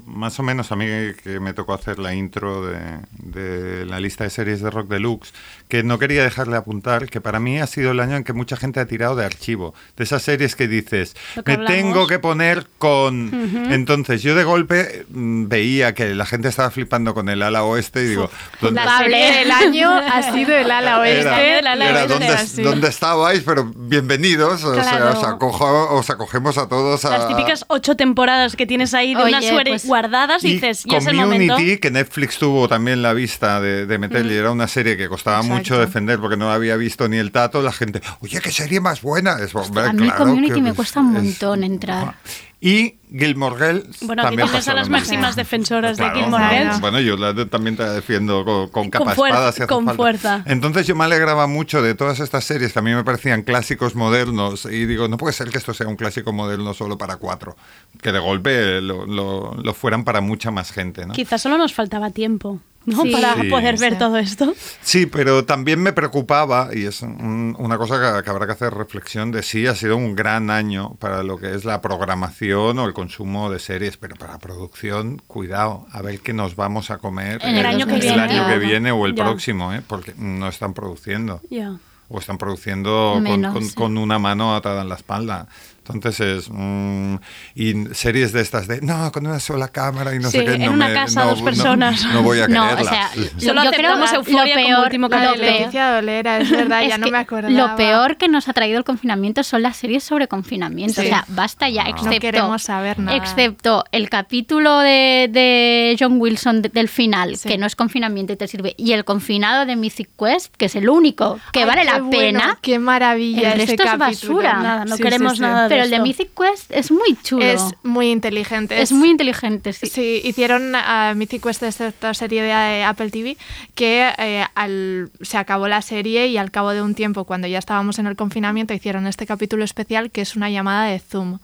más o menos a mí que me tocó hacer la intro de, de la lista de series de Rock Deluxe, que no quería dejarle apuntar, que para mí ha sido el año en que mucha gente ha tirado de archivo, de esas series que dices, que me hablamos. tengo que poner con... Entonces yo de golpe mm, veía que la gente estaba flipando con el ala oeste y digo, ¿dónde, La serie del año ha sido el ala oeste. era, del ala era, oeste, ¿dónde, estabais? Pero bienvenidos, o sea, os, acojo- os acogemos a todos a... Típicas ocho temporadas que tienes ahí de Oye, unas series pues- guardadas y, dices, ya es el Community, momento. que Netflix tuvo también la vista de, de meterle, y era una serie que costaba Exacto. mucho defender porque no la había visto ni el tato, la gente, oye, qué serie más buena. Es, hombre, a mí claro Community que, me cuesta un es- montón entrar. Y Gilmore Girls Bueno, aquí también tienes a las máximas defensoras de Gilmore no, Girls. Bueno, yo la- también te la defiendo con, con capa Con fuerza, espada si hace con falta. fuerza. Entonces yo me alegraba mucho de todas estas series que a mí me parecían clásicos modernos y digo, no puede ser que esto sea un clásico moderno solo para cuatro, que de golpe lo, lo- lo fueran para mucha más gente, ¿no? Quizás solo nos faltaba tiempo, ¿no? Sí. Para Sí. poder ver Sí. todo esto. Sí, pero también me preocupaba, y es un- una cosa que, que habrá que hacer reflexión de sí, ha sido un gran año para lo que es la programación o el consumo de series, pero para producción, cuidado, a ver qué nos vamos a comer En el año que el viene. año que viene o el Ya. próximo, ¿eh? porque no están produciendo. Ya. O están produciendo con, Menos, con- sí. con una mano atada en la espalda. Entonces es. mm, y series de estas de. No, con una sola cámara y no Sí, sé qué. en no una me- casa, no- dos personas. No, voy a No, o sea, Solo yo creo aceptamos que Euphoria lo como peor, último lo capítulo. peor- Leticia Dolera, es verdad, es ya no me acordaba. Lo peor que nos ha traído el confinamiento son las series sobre confinamiento. Sí. O sea, basta ya. No. Excepto, No queremos saber nada. Excepto el capítulo de, de John Wilson de- del final, Sí. que no es confinamiento y te sirve, y el confinado de Mythic Quest, que es el único que Ay, vale la bueno, pena. Qué maravilla El ese resto es capítulo. basura. Nada, no Sí, queremos sí, sí. nada de Pero el de. Mythic Quest es muy chulo. Es muy inteligente. Es muy inteligente, sí. Sí, hicieron a Mythic Quest esta serie de eh, Apple TV que eh, al- se acabó la serie y al cabo de un tiempo, cuando ya estábamos en el confinamiento, hicieron este capítulo especial que es una llamada de Zoom.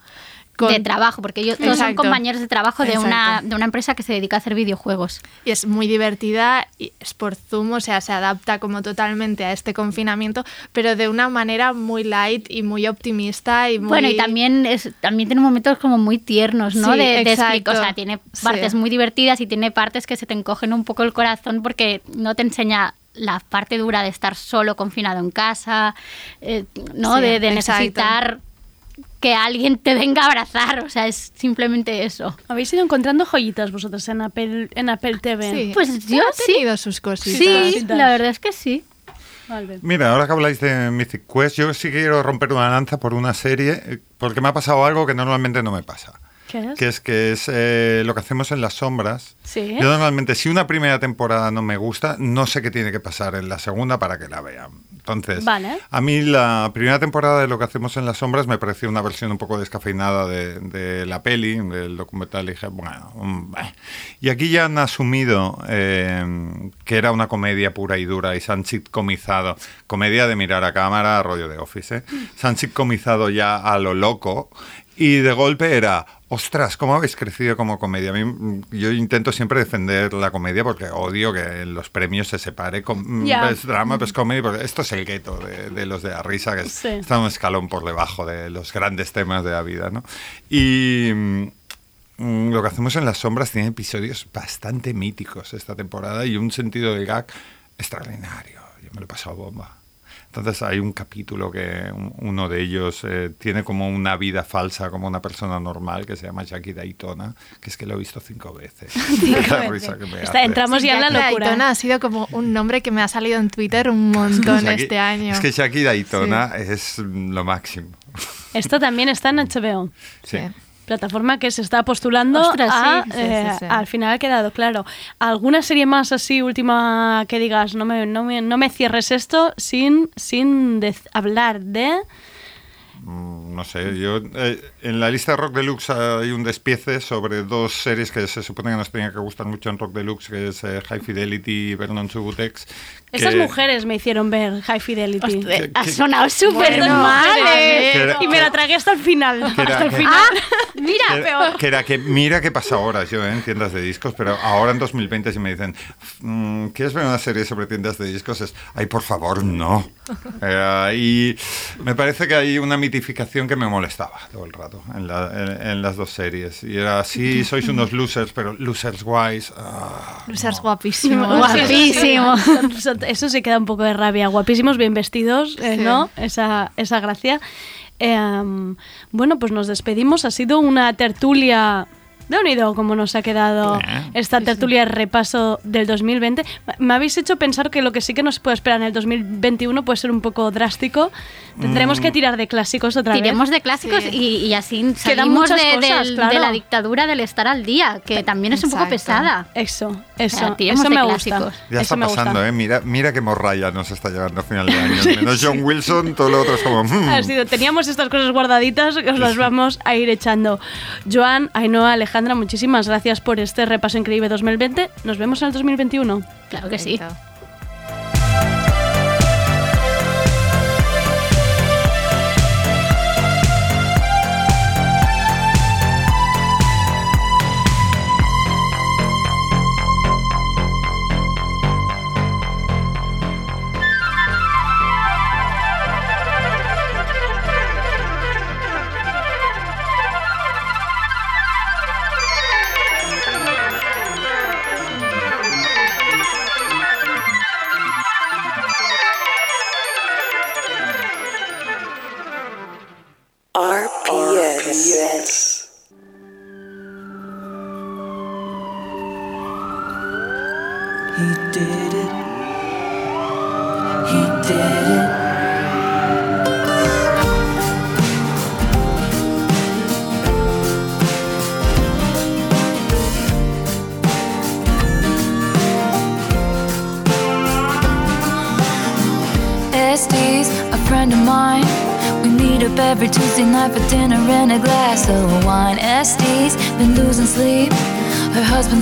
Con- De trabajo, porque ellos todos son compañeros de trabajo de una, de una empresa que se dedica a hacer videojuegos. y es muy divertida y es por Zoom, o sea, se adapta como totalmente a este confinamiento, pero de una manera muy light y muy optimista y muy... Bueno, y también es también tiene momentos como muy tiernos, ¿no? Sí, de, de explico- o sea, tiene Sí. partes muy divertidas y tiene partes que se te encogen un poco el corazón porque no te enseña la parte dura de estar solo confinado en casa, eh, ¿no? Sí, de, necesitar que alguien te venga a abrazar, o sea, es simplemente eso. ¿Habéis ido encontrando joyitas vosotros en Apple, en Apple TV? Sí. Pues yo ha sí. tenido sus cositas. Sí, la verdad es que sí. Mira, ahora que habláis de Mythic Quest, yo sí quiero romper una lanza por una serie, eh, porque me ha pasado algo que normalmente no me pasa. ¿Qué es? Que es que es eh, lo que hacemos en las sombras. Sí. Yo normalmente, si una primera temporada no me gusta, no sé qué tiene que pasar en la segunda para que la vean. Entonces, Vale. a mí la primera temporada de lo que hacemos en las sombras me pareció una versión un poco descafeinada de, de la peli, del documental, y dije, bueno, mm, y aquí ya han asumido eh, que era una comedia pura y dura y se han sitcomizado, comedia de mirar a cámara, rollo de Office, ¿eh? se han sitcomizado ya a lo loco y de golpe era, ostras, ¿cómo habéis crecido como comedia? A mí, mm, yo intento siempre defender la comedia porque odio que en los premios se separe con mm, best drama, best comedy, porque esto es el gueto de, de los de la risa, que es- Sí. está un escalón por debajo de los grandes temas de la vida, ¿no? Y mm, lo que hacemos en las sombras tiene episodios bastante míticos esta temporada y un sentido del gag extraordinario. Yo me lo he pasado bomba. Entonces hay un capítulo que un- uno de ellos eh, tiene como una vida falsa, como una persona normal, que se llama Jackie Daytona, que es que lo he visto cinco veces. La risa que me Está- hace. entramos ya en la Jackie locura. Daytona ha sido como un nombre que me ha salido en Twitter un montón Jackie- este año. Es que Jackie Daytona es lo máximo. Esto también está en HBO. Sí. Sí. Plataforma que se está postulando Ostras, a, sí, sí, eh, sí, sí. al final ha quedado claro. ¿Alguna serie más así última que digas no me, no me, no me cierres esto sin, sin hablar de Mm, No sé, yo eh, en la lista de Rock Deluxe hay un despiece sobre dos series que se supone que nos tenían que gustar mucho en Rock Deluxe, que es eh, High Fidelity y Vernon Subutex. Estas mujeres me hicieron ver High Fidelity. Hostia, ¿Qué- ha sonado súper Bueno, mal, ¿eh? Y me la tragué hasta el final. Era- hasta el final. Mira, que, era- que era que mira qué pasa ahora yo eh, en tiendas de discos, pero ahora en 2020 si me dicen, mm, ¿quieres ver una serie sobre tiendas de discos? Es, ay, por favor, no. Eh, y me parece que hay una mitificación que me molestaba todo el rato en, la- en- en las dos series. Y era, sí, sois unos losers, pero losers wise. ah, Losers no. guapísimo. Guapísimo. Eso- sí queda un poco de rabia. Guapísimos, bien vestidos, eh, Sí. ¿no? Esa, esa gracia. Eh, bueno, pues nos despedimos. Ha sido una tertulia. De unido como nos ha quedado Eh. esta tertulia repaso del 2020. Me habéis hecho pensar que lo que sí que nos puede esperar en el 2021 puede ser un poco drástico. Tendremos Mm. que tirar de clásicos otra Tiremos vez. de clásicos Sí. y, y así Quedan salimos muchas de, cosas, del- claro. de la dictadura del estar al día, que también es un poco pesada. Eso, eso, sea, tiremos eso de me clásicos. gusta. Ya eso está me gusta. pasando, ¿eh? Mira, mira qué morralla nos está llegando a final de año. Menos John Wilson, todo lo otro es como... mm. Ha sido, teníamos estas cosas guardaditas que os las vamos a ir echando. Joan, Ainhoa, Alejandra, muchísimas gracias por este repaso increíble 2020. Nos vemos en el 2021. Claro que sí.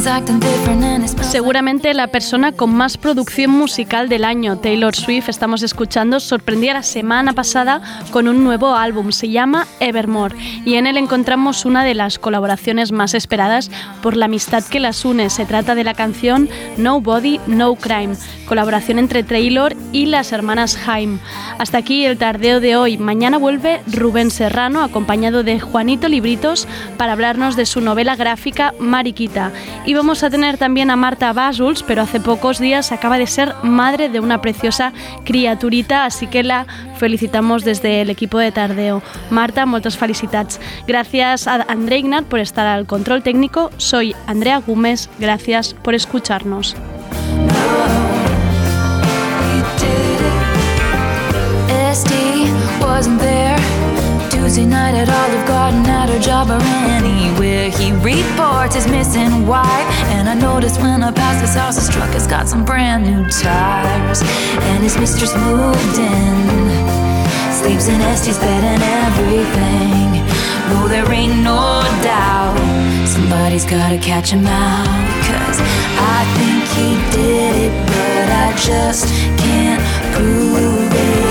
acting Seguramente la persona con más producción musical del año, Taylor Swift, estamos escuchando, sorprendía la semana pasada con un nuevo álbum, se llama Evermore, y en él encontramos una de las colaboraciones más esperadas por la amistad que las une. Se trata de la canción Nobody, No Crime, colaboración entre Taylor y las hermanas Haim. Hasta aquí el tardeo de hoy. Mañana vuelve Rubén Serrano, acompañado de Juanito Libritos, para hablarnos de su novela gráfica Mariquita. Y vamos a tener también a Marta Basuls, pero hace pocos días acaba de ser madre de una preciosa criaturita, así que la felicitamos desde el equipo de Tardeo. Marta, muchas felicitats. Gracias a André Ignat por estar al control técnico. Soy Andrea Gómez, gracias por escucharnos. Tuesday night at Olive Garden at her job or anywhere. He reports his missing wife, and I notice when I pass his house, his truck has got some brand new tires, and his mistress moved in. Sleeps in Estes bed and everything. No, there ain't no doubt somebody's gotta catch him out. Cause I think he did it, but I just can't prove it.